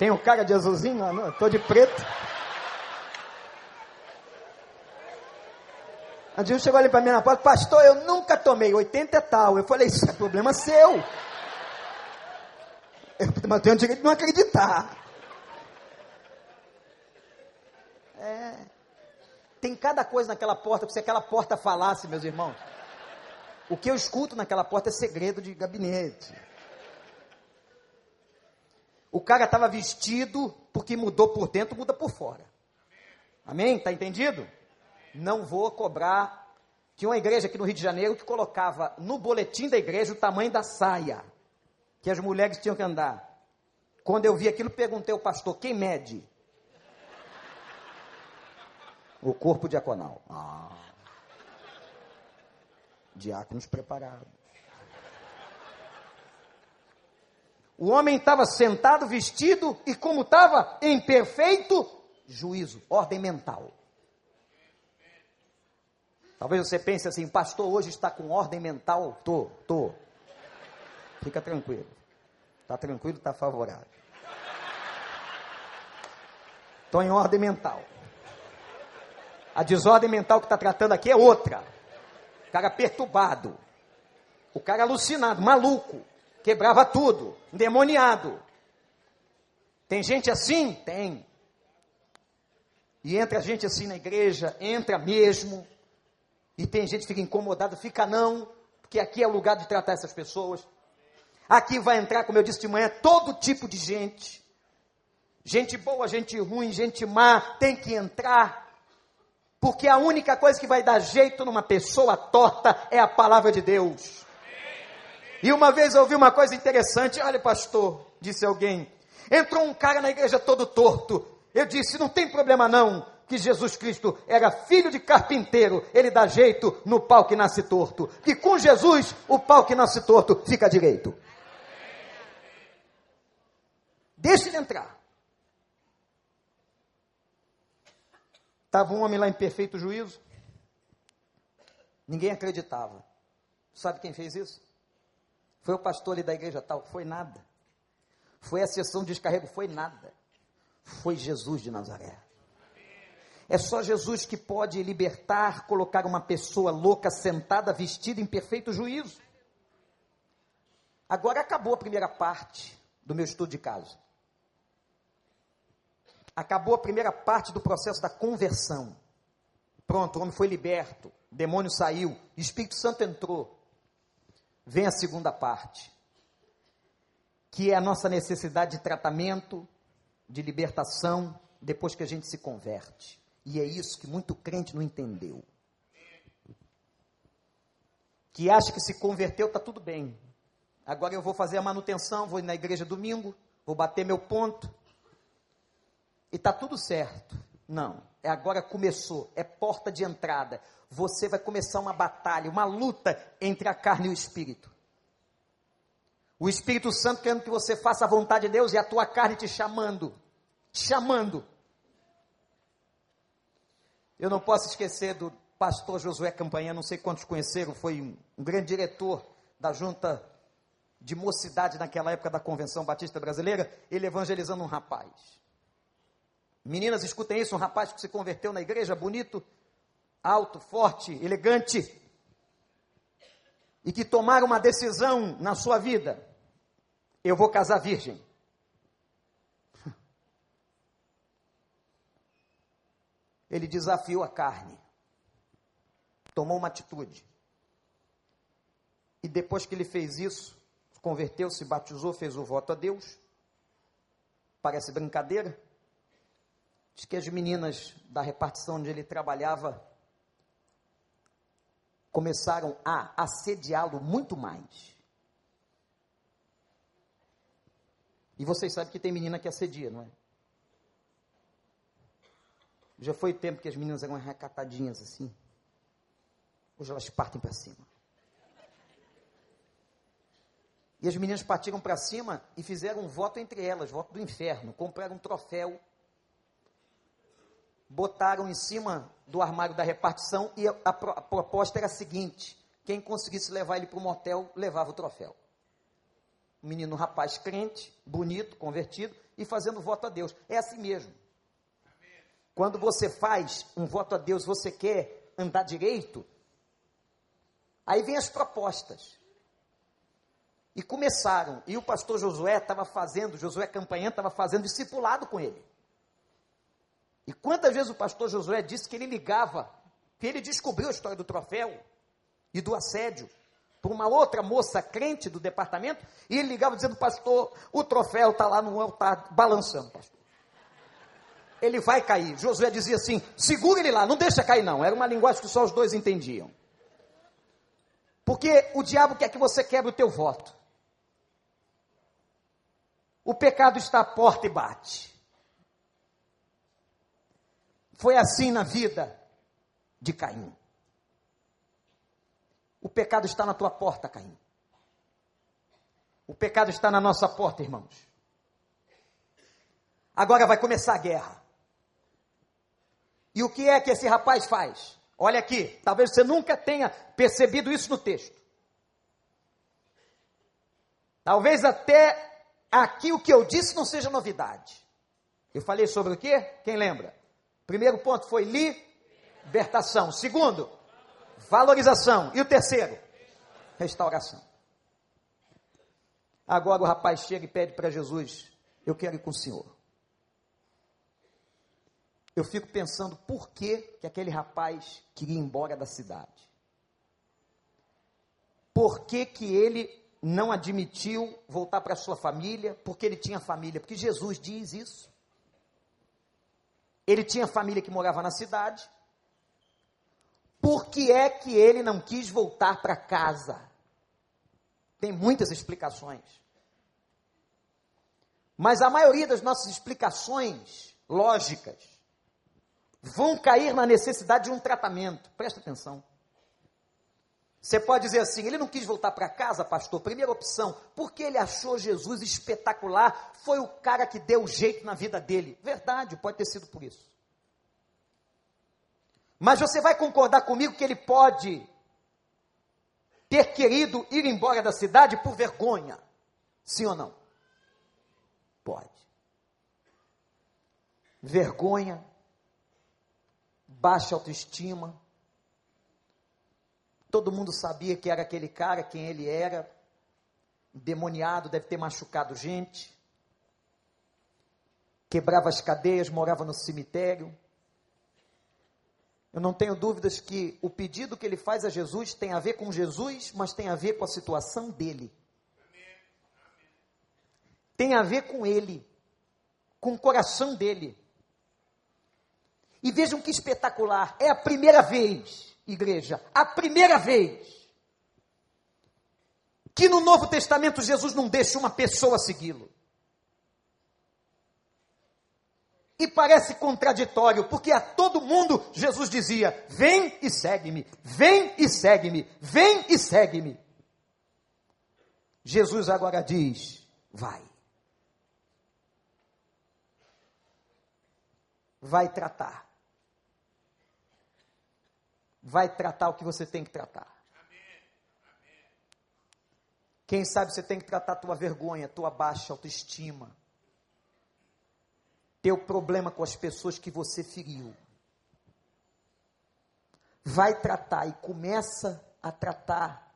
A: Um cara de azulzinho, não, tô de preto. A Dilma chegou ali para mim na porta, pastor, eu nunca tomei, 80 é tal. Eu falei, isso é problema seu. Eu, tenho direito de não acreditar. É. Tem cada coisa naquela porta, se aquela porta falasse, meus irmãos. O que eu escuto naquela porta é segredo de gabinete. O cara estava vestido porque mudou por dentro, muda por fora. Amém? Está entendido? Não vou cobrar. Tinha uma igreja aqui no Rio de Janeiro que colocava no boletim da igreja o tamanho da saia que as mulheres tinham que andar. Quando eu vi aquilo, perguntei ao pastor: quem mede? O corpo diaconal. Ah. Diáconos preparados. O homem estava sentado, vestido e como estava? Em perfeito juízo, ordem mental. Talvez você pense assim, pastor, hoje está com ordem mental? Tô, tô. Fica tranquilo. Está tranquilo, está favorável. Estou em ordem mental. A desordem mental que está tratando aqui é outra. O cara perturbado. O cara alucinado, maluco. Quebrava tudo. Endemoniado. Tem gente assim? Tem. E entra gente assim na igreja, entra mesmo. E tem gente que fica incomodada, fica não, porque aqui é o lugar de tratar essas pessoas. Aqui vai entrar, como eu disse de manhã, todo tipo de gente. Gente boa, gente ruim, gente má, tem que entrar. Porque a única coisa que vai dar jeito numa pessoa torta é a palavra de Deus. E uma vez eu ouvi uma coisa interessante, olha pastor, disse alguém, entrou um cara na igreja todo torto. Eu disse, não tem problema não, que Jesus Cristo era filho de carpinteiro, ele dá jeito no pau que nasce torto. Que com Jesus, o pau que nasce torto fica direito. Deixa ele entrar. Estava um homem lá em perfeito juízo. Ninguém acreditava. Sabe quem fez isso? Foi o pastor ali da igreja tal. Foi nada. Foi a sessão de descarrego. Foi nada. Foi Jesus de Nazaré. É só Jesus que pode libertar, colocar uma pessoa louca sentada, vestida em perfeito juízo. Agora acabou a primeira parte do meu estudo de caso. Acabou a primeira parte do processo da conversão. Pronto, o homem foi liberto, o demônio saiu, o Espírito Santo entrou. Vem a segunda parte, que é a nossa necessidade de tratamento, de libertação, depois que a gente se converte. E é isso que muito crente não entendeu. Que acha que se converteu, está tudo bem. Agora eu vou fazer a manutenção, vou ir na igreja domingo, vou bater meu ponto. E está tudo certo. Não, é agora começou, é porta de entrada. Você vai começar uma batalha, uma luta entre a carne e o espírito. O Espírito Santo querendo que você faça a vontade de Deus e a tua carne te chamando, chamando. Eu não posso esquecer do pastor Josué Campanha, não sei quantos conheceram, foi um, um grande diretor da junta de mocidade naquela época da Convenção Batista Brasileira, ele evangelizando um rapaz. Meninas, escutem isso, um rapaz que se converteu na igreja, bonito, alto, forte, elegante, e que tomaram uma decisão na sua vida. Eu vou casar virgem. ele desafiou a carne, tomou uma atitude. E depois que ele fez isso, converteu, se batizou, fez o voto a Deus. Parece brincadeira. Diz que as meninas da repartição onde ele trabalhava começaram a assediá-lo muito mais. E vocês sabem que tem menina que assedia, não é? Já foi tempo que as meninas eram recatadinhas assim. Hoje elas partem para cima. E as meninas partiram para cima e fizeram um voto entre elas, voto do inferno. Compraram um troféu, botaram em cima do armário da repartição e a, a, proposta era a seguinte: quem conseguisse levar ele para o motel, levava o troféu. Um menino, rapaz crente, bonito, convertido e fazendo voto a Deus. É assim mesmo. Quando você faz um voto a Deus, você quer andar direito, aí vem as propostas. E começaram, e o pastor Josué estava fazendo, Josué Campanha estava fazendo discipulado com ele. E quantas vezes o pastor Josué disse que ele ligava, que ele descobriu a história do troféu e do assédio para uma outra moça crente do departamento, e ele ligava dizendo, pastor, o troféu está lá no altar balançando, pastor ele vai cair. Josué dizia assim: segura ele lá, não deixa cair, não. Era uma linguagem que só os dois entendiam. Porque o diabo quer que você quebre o teu voto. O pecado está à porta e bate. Foi assim na vida de Caim. O pecado está na tua porta, Caim. O pecado está na nossa porta, irmãos. Agora vai começar a guerra. E o que é que esse rapaz faz? Olha aqui, talvez você nunca tenha percebido isso no texto. Talvez até aqui o que eu disse não seja novidade. Eu falei sobre o quê? Quem lembra? Primeiro ponto foi libertação. Segundo, valorização. E o terceiro? Restauração. Agora o rapaz chega e pede para Jesus: Eu quero ir com o senhor. Eu fico pensando por que, que aquele rapaz queria ir embora da cidade. Por que, que ele não admitiu voltar para sua família? Porque ele tinha família. Porque Jesus diz isso. Ele tinha família que morava na cidade. Por que é que ele não quis voltar para casa? Tem muitas explicações. Mas a maioria das nossas explicações lógicas vão cair na necessidade de um tratamento. Presta atenção. Você pode dizer assim: ele não quis voltar para casa, pastor. Primeira opção, porque ele achou Jesus espetacular, foi o cara que deu jeito na vida dele. Verdade, pode ter sido por isso. Mas você vai concordar comigo que ele pode ter querido ir embora da cidade por vergonha? Sim ou não? Pode. Vergonha, baixa autoestima, Todo mundo sabia que era aquele cara, quem ele era. Demoniado, deve ter machucado gente. Quebrava as cadeias, morava no cemitério. Eu não tenho dúvidas que o pedido que ele faz a Jesus tem a ver com Jesus, mas tem a ver com a situação dele. Tem a ver com ele, com o coração dele. E vejam que espetacular, é a primeira vez igreja, a primeira vez que no Novo Testamento Jesus não deixa uma pessoa segui-lo. E parece contraditório, porque a todo mundo Jesus dizia: Vem e segue-me, vem e segue-me, vem e segue-me. Jesus agora diz: Vai. Vai tratar vai tratar o que você tem que tratar. Quem sabe você tem que tratar tua vergonha, tua baixa autoestima, teu problema com as pessoas que você feriu. Vai tratar e começa a tratar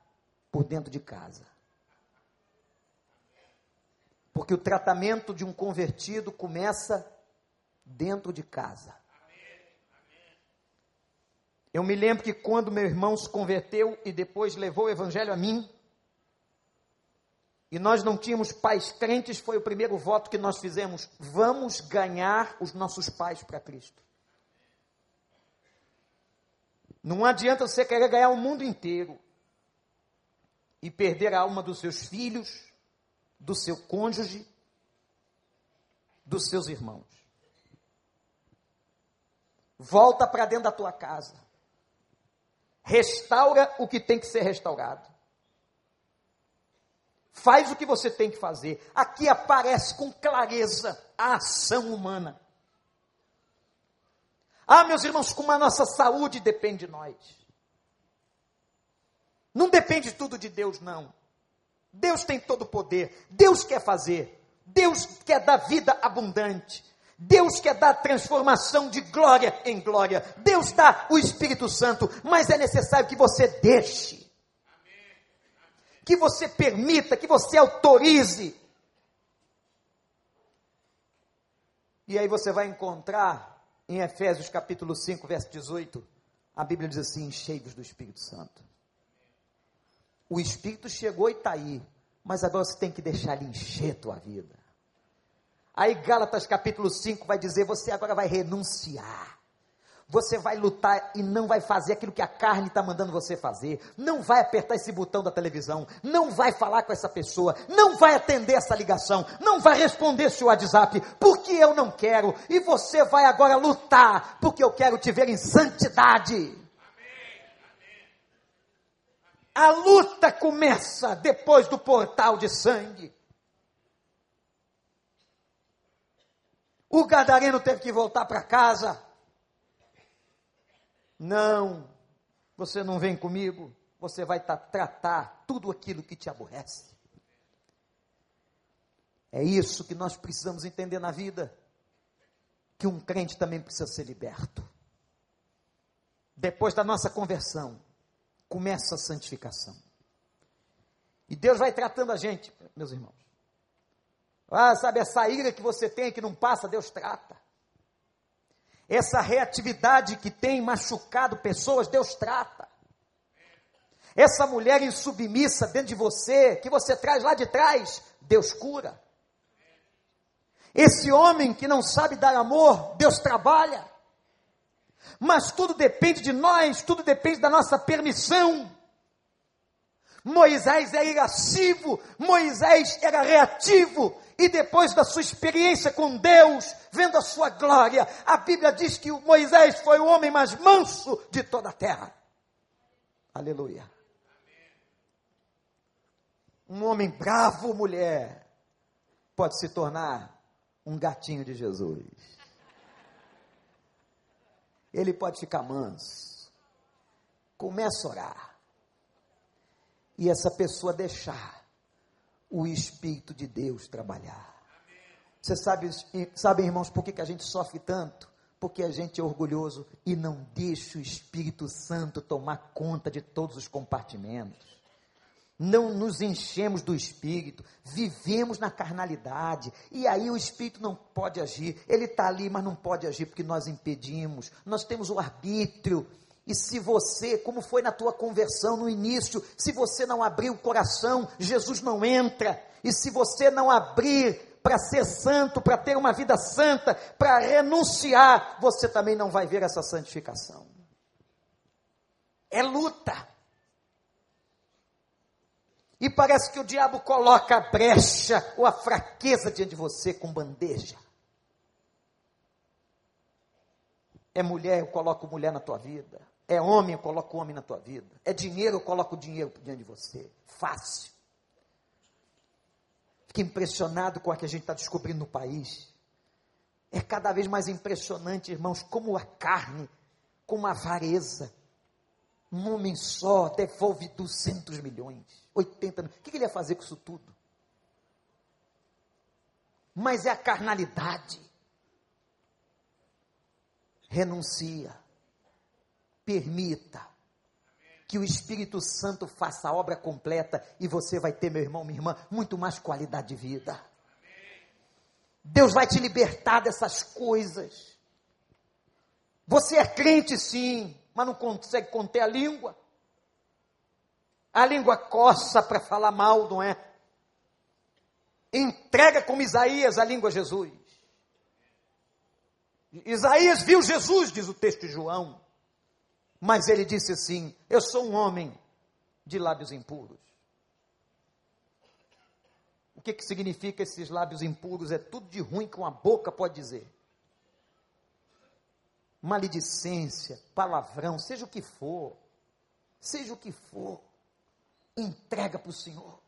A: por dentro de casa. Porque o tratamento de um convertido começa dentro de casa. Eu me lembro que quando meu irmão se converteu e depois levou o evangelho a mim, e nós não tínhamos pais crentes, foi o primeiro voto que nós fizemos: vamos ganhar os nossos pais para Cristo. Não adianta você querer ganhar o mundo inteiro e perder a alma dos seus filhos, do seu cônjuge, dos seus irmãos. Volta para dentro da tua casa restaura o que tem que ser restaurado. Faz o que você tem que fazer. Aqui aparece com clareza a ação humana. Ah, meus irmãos, como a nossa saúde depende de nós. Não depende tudo de Deus, não. Deus tem todo o poder. Deus quer fazer. Deus quer dar vida abundante. Deus quer dar transformação de glória em glória. Deus dá o Espírito Santo, mas é necessário que você deixe. Que você permita, que você autorize. E aí você vai encontrar em Efésios capítulo 5, verso 18, a Bíblia diz assim: cheios do Espírito Santo. O Espírito chegou e está aí, mas agora você tem que deixar ele encher a tua vida. Aí Gálatas capítulo 5 vai dizer: você agora vai renunciar. Você vai lutar e não vai fazer aquilo que a carne está mandando você fazer. Não vai apertar esse botão da televisão. Não vai falar com essa pessoa. Não vai atender essa ligação. Não vai responder esse WhatsApp. Porque eu não quero. E você vai agora lutar. Porque eu quero te ver em santidade. A luta começa depois do portal de sangue. O gadareno teve que voltar para casa não, você não vem comigo, você vai tratar tudo aquilo que te aborrece. É isso que nós precisamos entender na vida, que um crente também precisa ser liberto. Depois da nossa conversão, começa a santificação. E Deus vai tratando a gente, meus irmãos. Ah, sabe, essa ira que você tem que não passa, Deus trata. Essa reatividade que tem machucado pessoas, Deus trata. Essa mulher insubmissa dentro de você, que você traz lá de trás, Deus cura. Esse homem que não sabe dar amor, Deus trabalha. Mas tudo depende de nós, tudo depende da nossa permissão. Moisés era irascivo, Moisés era reativo, e depois da sua experiência com Deus, vendo a sua glória, a Bíblia diz que Moisés foi o homem mais manso de toda a terra. Aleluia. Um homem bravo, mulher, pode se tornar um gatinho de Jesus. Ele pode ficar manso. Começa a orar e essa pessoa deixar o Espírito de Deus trabalhar. Você sabe, sabe irmãos, por que, que a gente sofre tanto? Porque a gente é orgulhoso e não deixa o Espírito Santo tomar conta de todos os compartimentos. Não nos enchemos do Espírito, vivemos na carnalidade, e aí o Espírito não pode agir. Ele está ali, mas não pode agir porque nós impedimos. Nós temos o arbítrio, e se você, como foi na tua conversão no início, se você não abrir o coração, Jesus não entra. E se você não abrir para ser santo, para ter uma vida santa, para renunciar, você também não vai ver essa santificação. É luta. E parece que o diabo coloca a brecha ou a fraqueza diante de você com bandeja. É mulher, eu coloco mulher na tua vida. É homem, eu coloco homem na tua vida. É dinheiro, eu coloco dinheiro diante de você. Fácil. Fiquei impressionado com o que a gente está descobrindo no país. É cada vez mais impressionante, irmãos, como a carne, como a avareza. Um homem só devolve 200 milhões, 80 milhões. O que ele ia fazer com isso tudo? Mas é a carnalidade. Renuncia permita que o Espírito Santo faça a obra completa e você vai ter, meu irmão, minha irmã, muito mais qualidade de vida. Deus vai te libertar dessas coisas. Você é crente sim, mas não consegue conter a língua. A língua coça para falar mal, não é? Entrega como Isaías a língua a Jesus. Isaías viu Jesus, diz o texto de João. Mas ele disse assim: Eu sou um homem de lábios impuros. O que, que significa esses lábios impuros? É tudo de ruim que uma boca pode dizer. Maledicência, palavrão, seja o que for, seja o que for, entrega para o Senhor.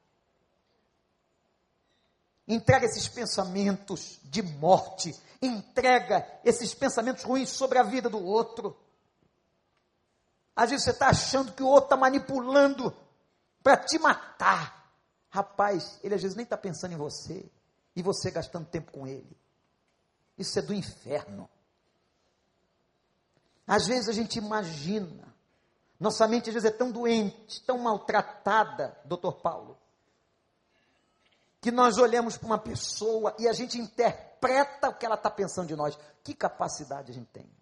A: Entrega esses pensamentos de morte, entrega esses pensamentos ruins sobre a vida do outro às vezes você está achando que o outro está manipulando para te matar. Rapaz, ele às vezes nem está pensando em você. E você gastando tempo com ele. Isso é do inferno. Às vezes a gente imagina. Nossa mente às vezes é tão doente, tão maltratada, doutor Paulo, que nós olhamos para uma pessoa e a gente interpreta o que ela está pensando de nós. Que capacidade a gente tem?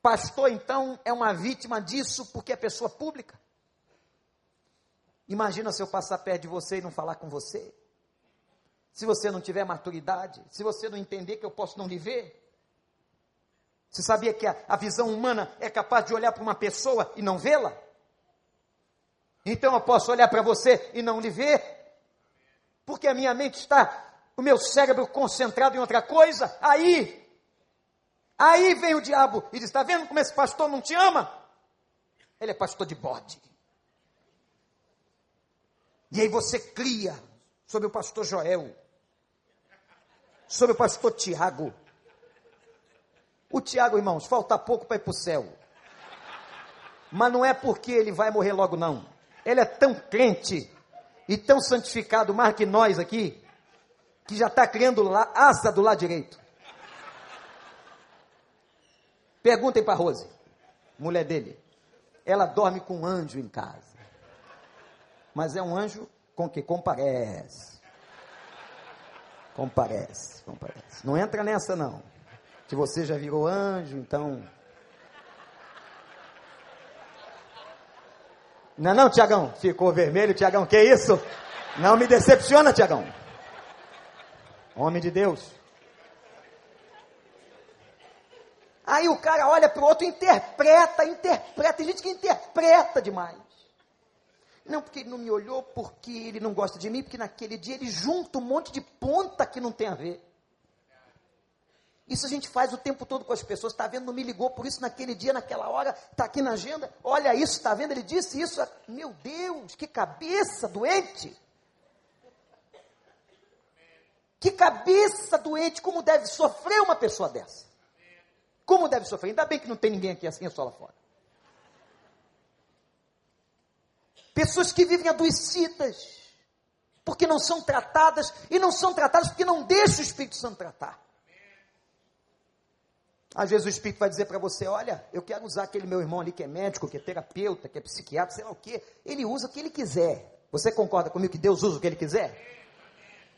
A: Pastor, então, é uma vítima disso porque é pessoa pública? Imagina se eu passar perto de você e não falar com você. Se você não tiver maturidade, se você não entender que eu posso não lhe ver. Você sabia que a, a visão humana é capaz de olhar para uma pessoa e não vê-la? Então eu posso olhar para você e não lhe ver? Porque a minha mente está, o meu cérebro concentrado em outra coisa? Aí, aí vem o diabo e diz: Está vendo como esse pastor não te ama? Ele é pastor de bode. E aí você cria sobre o pastor Joel, sobre o pastor Tiago. O Tiago, irmãos, falta pouco para ir para o céu. Mas não é porque ele vai morrer logo, não. Ele é tão crente e tão santificado, mais que nós aqui, que já está criando asa do lado direito. Perguntem para Rose, mulher dele. Ela dorme com um anjo em casa. Mas é um anjo com que comparece. Comparece, comparece. Não entra nessa não. Que você já virou anjo, então. Não, é não, Tiagão? Ficou vermelho, Tiagão. Que isso? Não me decepciona, Tiagão. Homem de Deus. Aí o cara olha para o outro, interpreta, interpreta. Tem gente que interpreta demais. Não, porque ele não me olhou, porque ele não gosta de mim, porque naquele dia ele junta um monte de ponta que não tem a ver. Isso a gente faz o tempo todo com as pessoas. Está vendo? Não me ligou por isso naquele dia, naquela hora. Está aqui na agenda. Olha isso, está vendo? Ele disse isso. Meu Deus, que cabeça doente. Que cabeça doente. Como deve sofrer uma pessoa dessa? Como deve sofrer? Ainda bem que não tem ninguém aqui assim, é só lá fora. Pessoas que vivem adoecidas, porque não são tratadas, e não são tratadas porque não deixam o Espírito Santo tratar. Às vezes o Espírito vai dizer para você: Olha, eu quero usar aquele meu irmão ali que é médico, que é terapeuta, que é psiquiatra, sei lá o quê. Ele usa o que ele quiser. Você concorda comigo que Deus usa o que ele quiser?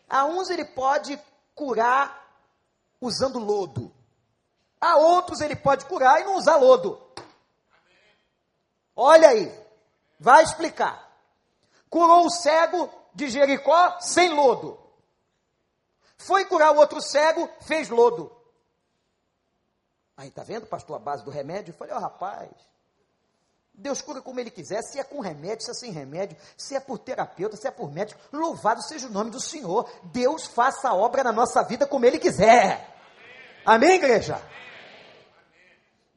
A: A uns ele pode curar usando lodo. A outros ele pode curar e não usar lodo. Olha aí. Vai explicar. Curou o cego de Jericó sem lodo. Foi curar o outro cego, fez lodo. Aí tá vendo, pastor, a base do remédio? Eu falei, ó oh, rapaz, Deus cura como Ele quiser, se é com remédio, se é sem remédio, se é por terapeuta, se é por médico, louvado seja o nome do Senhor. Deus faça a obra na nossa vida como Ele quiser. Amém, Amém igreja? Amém.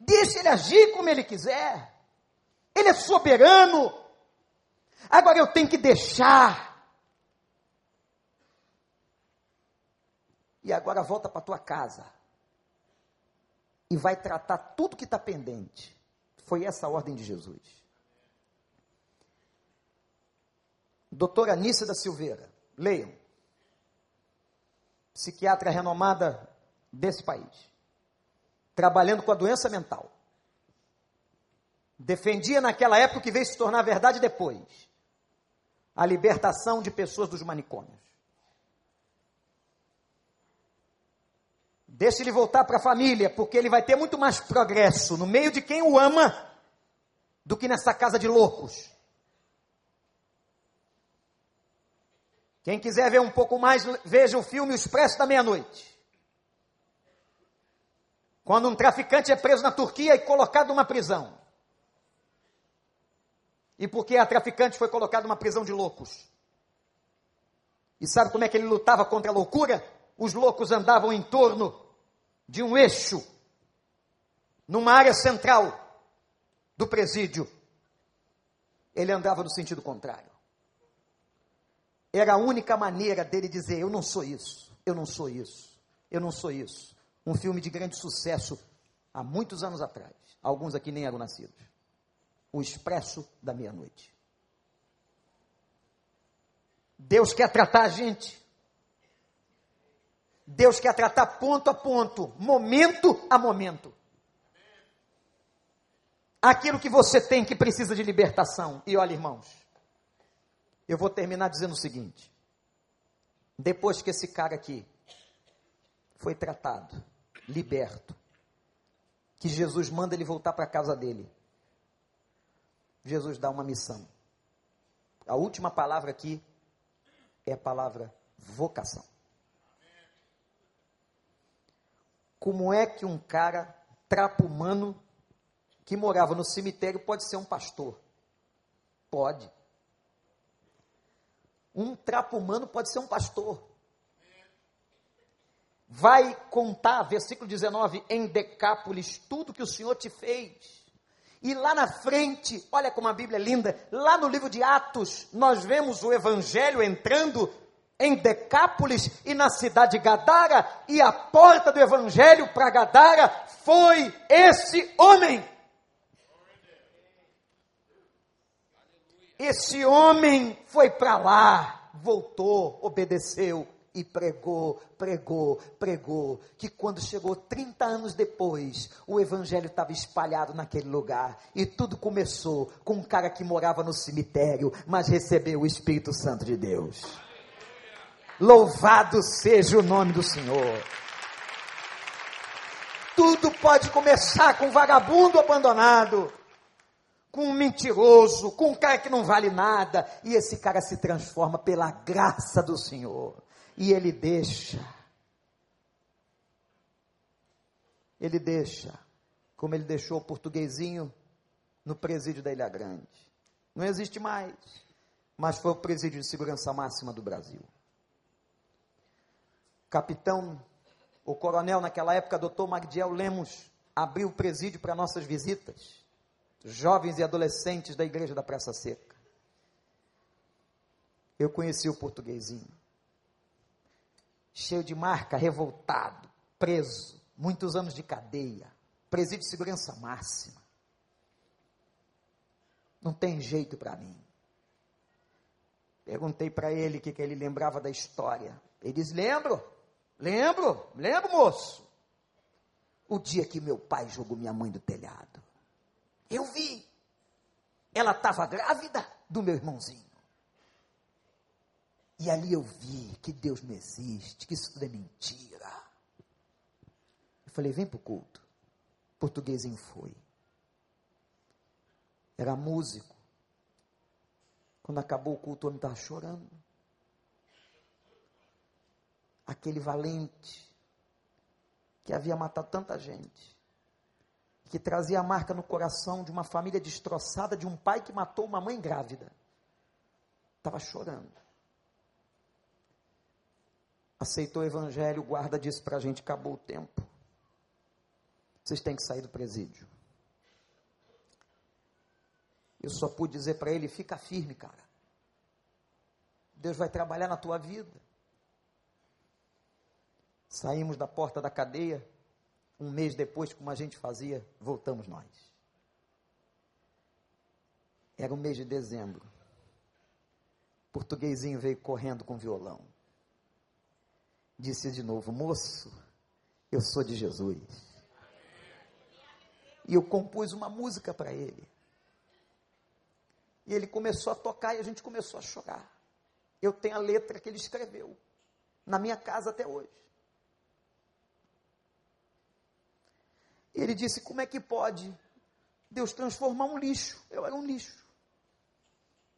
A: Deixa Ele agir como Ele quiser. Ele é soberano. Agora eu tenho que deixar. E agora volta para tua casa. E vai tratar tudo que está pendente. Foi essa a ordem de Jesus. Doutora Anícia da Silveira, leiam. Psiquiatra renomada desse país. Trabalhando com a doença mental. Defendia naquela época o que veio se tornar verdade depois. A libertação de pessoas dos manicômios. Deixe ele voltar para a família, porque ele vai ter muito mais progresso no meio de quem o ama do que nessa casa de loucos. Quem quiser ver um pouco mais, veja o filme O Expresso da Meia-Noite. Quando um traficante é preso na Turquia e colocado numa prisão. E porque a traficante foi colocada numa prisão de loucos. E sabe como é que ele lutava contra a loucura? Os loucos andavam em torno de um eixo, numa área central do presídio. Ele andava no sentido contrário. Era a única maneira dele dizer: Eu não sou isso, eu não sou isso, eu não sou isso. Um filme de grande sucesso há muitos anos atrás. Alguns aqui nem eram nascidos o expresso da meia-noite. Deus quer tratar a gente. Deus quer tratar ponto a ponto, momento a momento. Aquilo que você tem que precisa de libertação. E olha, irmãos, eu vou terminar dizendo o seguinte: depois que esse cara aqui foi tratado, liberto, que Jesus manda ele voltar para a casa dele. Jesus dá uma missão. A última palavra aqui é a palavra vocação. Como é que um cara trapo humano que morava no cemitério pode ser um pastor. Pode. Um trapo humano pode ser um pastor. Vai contar, versículo 19, em Decápolis, tudo que o Senhor te fez. E lá na frente, olha como a Bíblia é linda, lá no livro de Atos, nós vemos o Evangelho entrando em Decápolis e na cidade de Gadara, e a porta do Evangelho para Gadara foi esse homem. Esse homem foi para lá, voltou, obedeceu e pregou, pregou, pregou, que quando chegou 30 anos depois, o evangelho estava espalhado naquele lugar, e tudo começou com um cara que morava no cemitério, mas recebeu o Espírito Santo de Deus. Louvado seja o nome do Senhor. Tudo pode começar com um vagabundo abandonado, com um mentiroso, com um cara que não vale nada, e esse cara se transforma pela graça do Senhor e ele deixa. Ele deixa, como ele deixou o portuguesinho no presídio da Ilha Grande. Não existe mais, mas foi o presídio de segurança máxima do Brasil. Capitão, o coronel naquela época, doutor Magdiel Lemos, abriu o presídio para nossas visitas, jovens e adolescentes da igreja da Praça Seca. Eu conheci o portuguesinho cheio de marca, revoltado, preso, muitos anos de cadeia, presídio de segurança máxima. Não tem jeito para mim. Perguntei para ele o que, que ele lembrava da história. Ele diz: Lembro, lembro, lembro, moço. O dia que meu pai jogou minha mãe do telhado. Eu vi. Ela estava grávida do meu irmãozinho. E ali eu vi que Deus não existe, que isso tudo é mentira. Eu falei, vem para o culto. Portuguesinho foi. Era músico. Quando acabou o culto, o homem estava chorando. Aquele valente que havia matado tanta gente, que trazia a marca no coração de uma família destroçada, de um pai que matou uma mãe grávida, estava chorando aceitou o evangelho, o guarda disse para a gente: acabou o tempo. Vocês têm que sair do presídio. Eu só pude dizer para ele: fica firme, cara. Deus vai trabalhar na tua vida. Saímos da porta da cadeia. Um mês depois, como a gente fazia, voltamos nós. Era o mês de dezembro. Portuguesinho veio correndo com violão disse de novo: Moço, eu sou de Jesus. E eu compus uma música para ele. E ele começou a tocar e a gente começou a chorar. Eu tenho a letra que ele escreveu, na minha casa até hoje. Ele disse: Como é que pode Deus transformar um lixo? Eu era um lixo.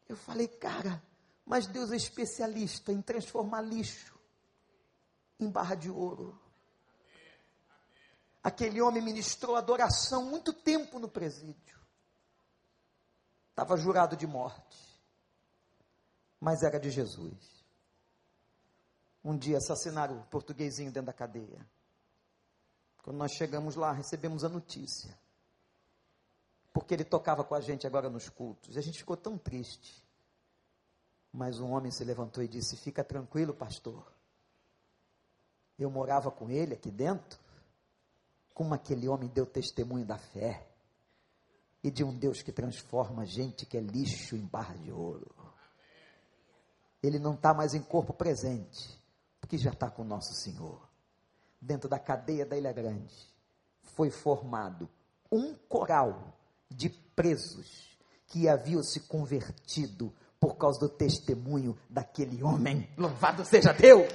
A: Eu falei, cara, mas Deus é especialista em transformar lixo em barra de ouro. Aquele homem ministrou adoração muito tempo no presídio. Estava jurado de morte, mas era de Jesus. Um dia assassinaram o portuguesinho dentro da cadeia. Quando nós chegamos lá, recebemos a notícia. Porque ele tocava com a gente agora nos cultos. E a gente ficou tão triste. Mas um homem se levantou e disse: Fica tranquilo, pastor eu morava com ele aqui dentro, como aquele homem deu testemunho da fé e de um Deus que transforma gente que é lixo em barra de ouro. Ele não está mais em corpo presente, porque já está com o nosso Senhor. Dentro da cadeia da Ilha Grande, foi formado um coral de presos que haviam se convertido por causa do testemunho daquele homem. Louvado seja Deus!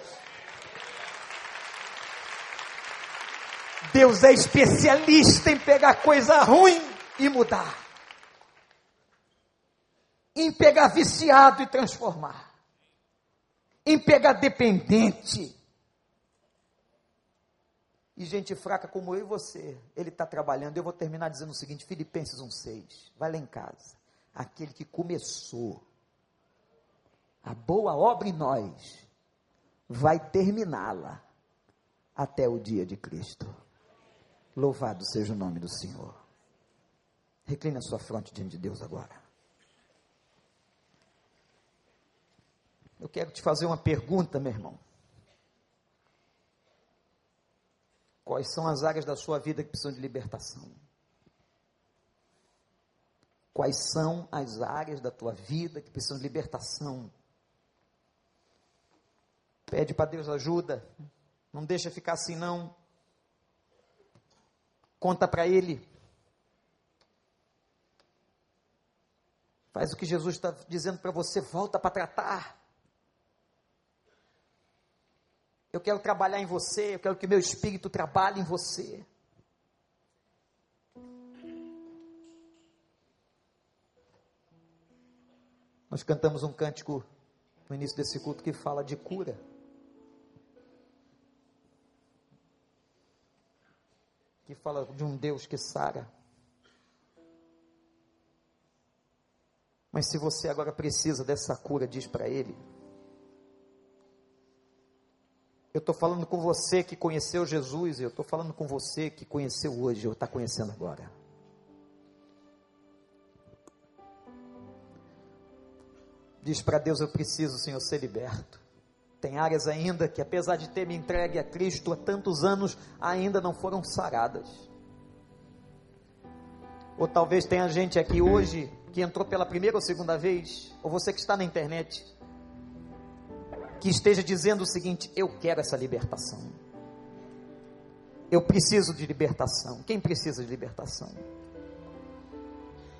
A: Deus é especialista em pegar coisa ruim e mudar. Em pegar viciado e transformar. Em pegar dependente. E gente fraca como eu e você, ele está trabalhando. Eu vou terminar dizendo o seguinte: Filipenses 1,6. Vai lá em casa. Aquele que começou a boa obra em nós, vai terminá-la até o dia de Cristo. Louvado seja o nome do Senhor. Recline a sua fronte diante de Deus agora. Eu quero te fazer uma pergunta, meu irmão. Quais são as áreas da sua vida que precisam de libertação? Quais são as áreas da tua vida que precisam de libertação? Pede para Deus ajuda. Não deixa ficar assim, não. Conta para Ele. Faz o que Jesus está dizendo para você, volta para tratar. Eu quero trabalhar em você, eu quero que meu espírito trabalhe em você. Nós cantamos um cântico no início desse culto que fala de cura. Que fala de um Deus que sara. Mas se você agora precisa dessa cura, diz para Ele. Eu estou falando com você que conheceu Jesus, eu estou falando com você que conheceu hoje, ou está conhecendo agora. Diz para Deus: Eu preciso, Senhor, ser liberto. Tem áreas ainda que, apesar de ter me entregue a Cristo há tantos anos, ainda não foram saradas. Ou talvez tenha gente aqui hoje que entrou pela primeira ou segunda vez, ou você que está na internet, que esteja dizendo o seguinte: eu quero essa libertação. Eu preciso de libertação. Quem precisa de libertação?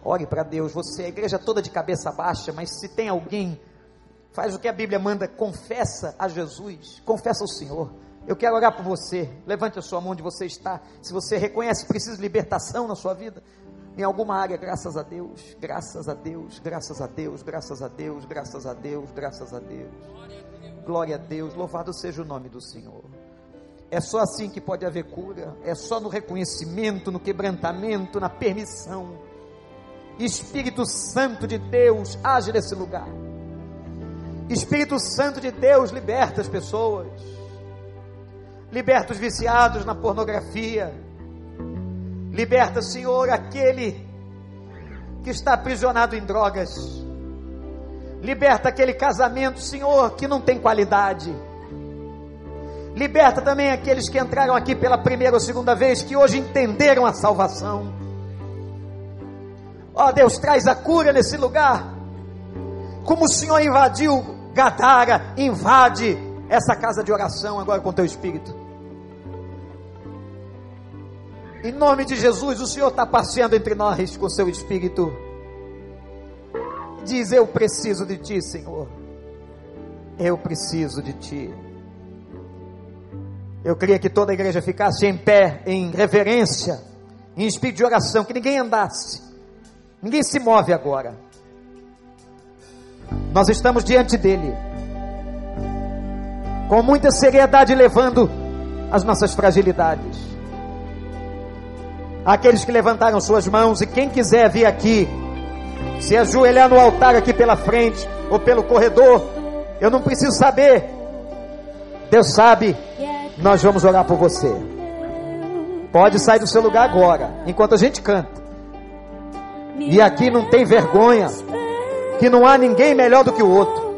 A: Ore para Deus. Você, a igreja toda de cabeça baixa, mas se tem alguém, faz o que a Bíblia manda, confessa a Jesus, confessa ao Senhor. Eu quero orar por você. Levante a sua mão onde você está. Se você reconhece precisa de libertação na sua vida, em alguma área, graças a Deus, graças a Deus, graças a Deus, graças a Deus, graças a Deus, graças a Deus. Glória a Deus, louvado seja o nome do Senhor. É só assim que pode haver cura, é só no reconhecimento, no quebrantamento, na permissão. Espírito Santo de Deus, age nesse lugar. Espírito Santo de Deus, liberta as pessoas. Liberta os viciados na pornografia. Liberta, Senhor, aquele que está aprisionado em drogas. Liberta aquele casamento, Senhor, que não tem qualidade. Liberta também aqueles que entraram aqui pela primeira ou segunda vez, que hoje entenderam a salvação. Ó oh, Deus, traz a cura nesse lugar. Como o Senhor invadiu Gadara, invade essa casa de oração agora com teu espírito. Em nome de Jesus, o Senhor está passeando entre nós com seu espírito diz: Eu preciso de ti, Senhor. Eu preciso de ti. Eu queria que toda a igreja ficasse em pé, em reverência, em espírito de oração, que ninguém andasse, ninguém se move agora. Nós estamos diante dele, com muita seriedade, levando as nossas fragilidades. Aqueles que levantaram suas mãos, e quem quiser vir aqui, se ajoelhar no altar aqui pela frente ou pelo corredor, eu não preciso saber. Deus sabe, nós vamos orar por você. Pode sair do seu lugar agora, enquanto a gente canta. E aqui não tem vergonha, que não há ninguém melhor do que o outro.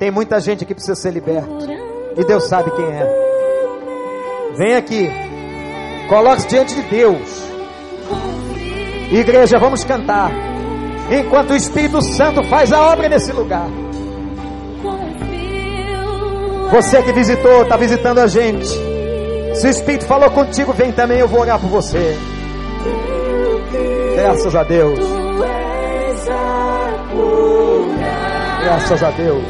A: Tem muita gente que precisa ser liberta. E Deus sabe quem é. Vem aqui. Coloque-se diante de Deus. Igreja, vamos cantar enquanto o Espírito Santo faz a obra nesse lugar. Você que visitou, está visitando a gente. Se o Espírito falou contigo, vem também, eu vou orar por você. Graças a Deus. Graças a Deus.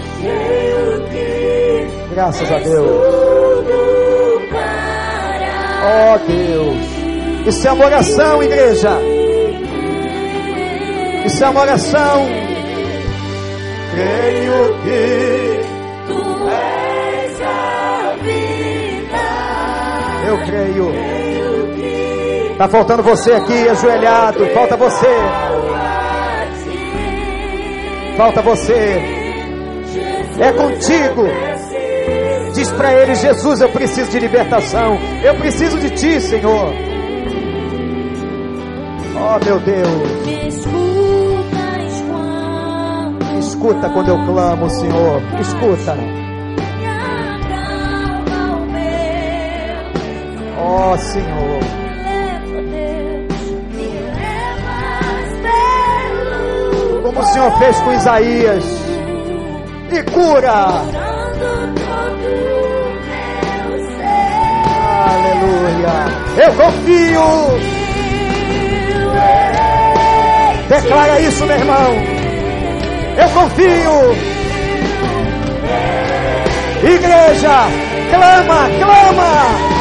A: Graças a Deus. Oh Deus. Isso é uma oração, igreja. Isso é uma oração. Creio que tu és a vida.
B: Está faltando você aqui, ajoelhado. Falta você. Falta você. É contigo. Diz para ele: Jesus, eu preciso de libertação. Eu preciso de ti, Senhor. Oh, meu Deus. Escuta quando eu clamo, Senhor. Escuta. Ó oh, Senhor. Como o Senhor fez com Isaías. E cura. Aleluia. Eu confio. Declara isso, meu irmão. Eu confio. Igreja, clama, clama.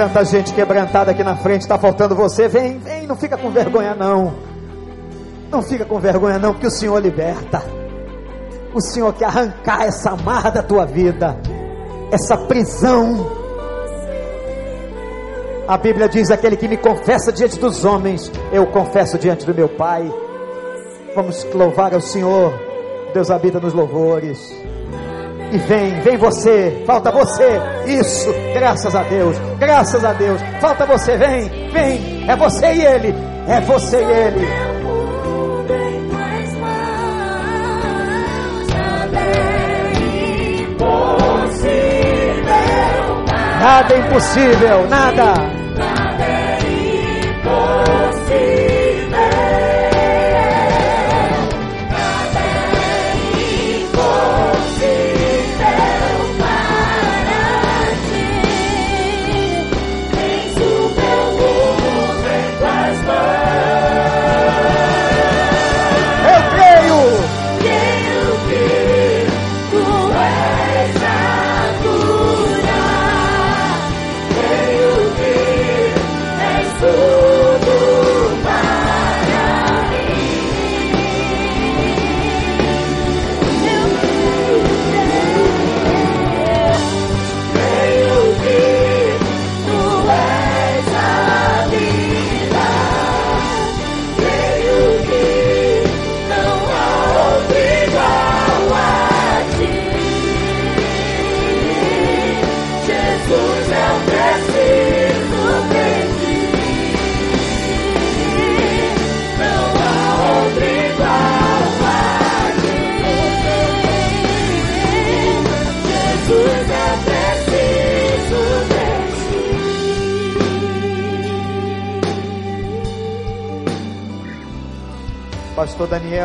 B: Tanta gente quebrantada aqui na frente, está faltando você. Vem, vem, não fica com vergonha não. Não fica com vergonha não, porque o Senhor liberta. O Senhor quer arrancar essa amarra da tua vida, essa prisão a Bíblia diz: aquele que me confessa diante dos homens, eu confesso diante do meu Pai. Vamos louvar ao Senhor. Deus habita nos louvores. E vem, vem você, falta você. Isso, graças a Deus, graças a Deus. Falta você, vem, vem. É você e ele, é você e ele. Nada é impossível, nada.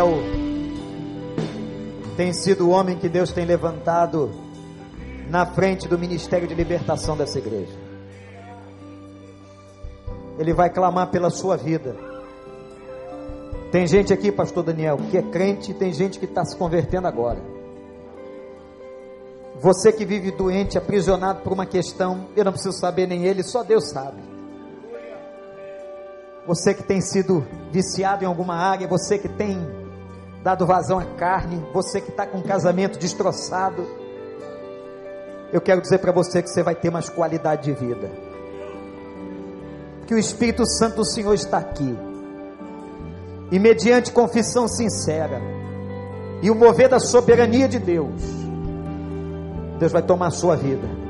B: Daniel tem sido o homem que Deus tem levantado na frente do ministério de libertação dessa igreja. Ele vai clamar pela sua vida. Tem gente aqui, pastor Daniel, que é crente, tem gente que está se convertendo agora. Você que vive doente, aprisionado por uma questão, eu não preciso saber nem ele, só Deus sabe. Você que tem sido viciado em alguma área, você que tem dado vazão à carne, você que está com um casamento destroçado, eu quero dizer para você que você vai ter mais qualidade de vida. Que o Espírito Santo do Senhor está aqui. E mediante confissão sincera e o mover da soberania de Deus, Deus vai tomar a sua vida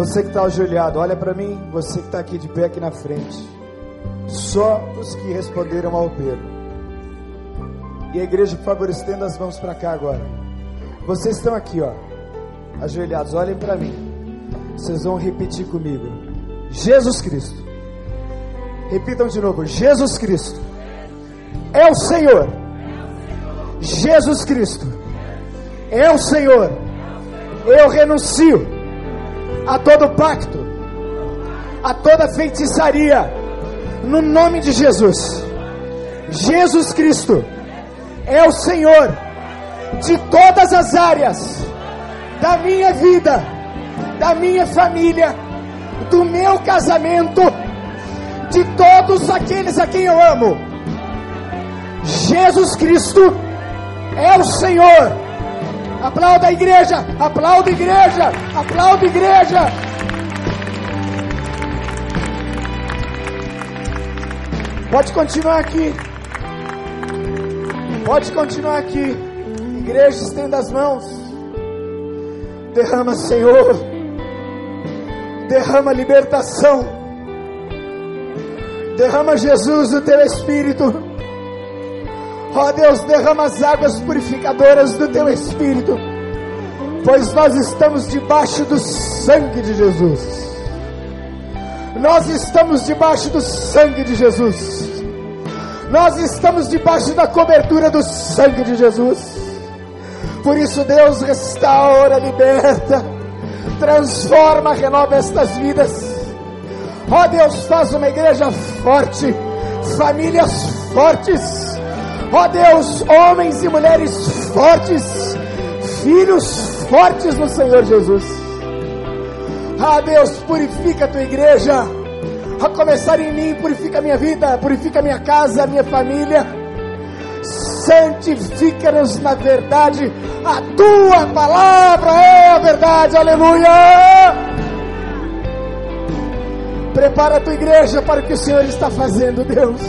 B: Você que está ajoelhado, olha para mim. Você que está aqui de pé aqui na frente. Só os que responderam ao apelo. E a igreja, por favor, estenda as mãos para cá agora.
C: Vocês estão aqui, ó, ajoelhados, olhem para mim. Vocês vão repetir comigo. Jesus Cristo. Repitam de novo. Jesus Cristo é o Senhor. Jesus Cristo é o Senhor. Eu renuncio a todo pacto, a toda feitiçaria, no nome de Jesus. Jesus Cristo é o Senhor de todas as áreas da minha vida, da minha família, do meu casamento, de todos aqueles a quem eu amo. Jesus Cristo é o Senhor. Aplauda a igreja, aplauda a igreja, aplauda a igreja. Pode continuar aqui. Pode continuar aqui. Igreja, estenda as mãos. Derrama, Senhor. Derrama libertação. Derrama, Jesus, o teu Espírito. Ó oh, Deus, derrama as águas purificadoras do teu Espírito. Pois nós estamos debaixo do sangue de Jesus. Nós estamos debaixo do sangue de Jesus. Nós estamos debaixo da cobertura do sangue de Jesus. Por isso, Deus restaura, liberta, transforma, renova estas vidas. Ó oh, Deus, faz uma igreja forte, famílias fortes. Ó oh, Deus, homens e mulheres fortes, filhos fortes no Senhor Jesus. Ah, Deus, purifica a tua igreja a começar em mim, purifica minha vida, purifica minha casa, minha família. Santifica-nos na verdade, a tua palavra é a verdade, aleluia. Prepara a tua igreja para o que o Senhor está fazendo, Deus.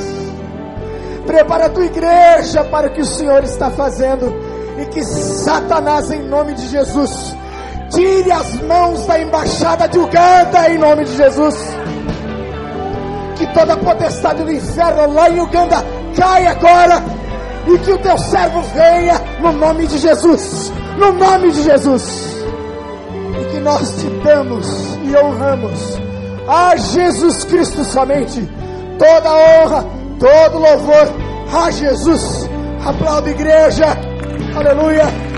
C: Prepara a tua igreja para o que o Senhor está fazendo. E que Satanás, em nome de Jesus, tire as mãos da embaixada de Uganda, em nome de Jesus que toda potestade do inferno lá em Uganda caia agora e que o teu servo venha no nome de Jesus, no nome de Jesus, e que nós te damos e honramos a Jesus Cristo somente toda honra, todo louvor a Jesus. Aplauda igreja, aleluia.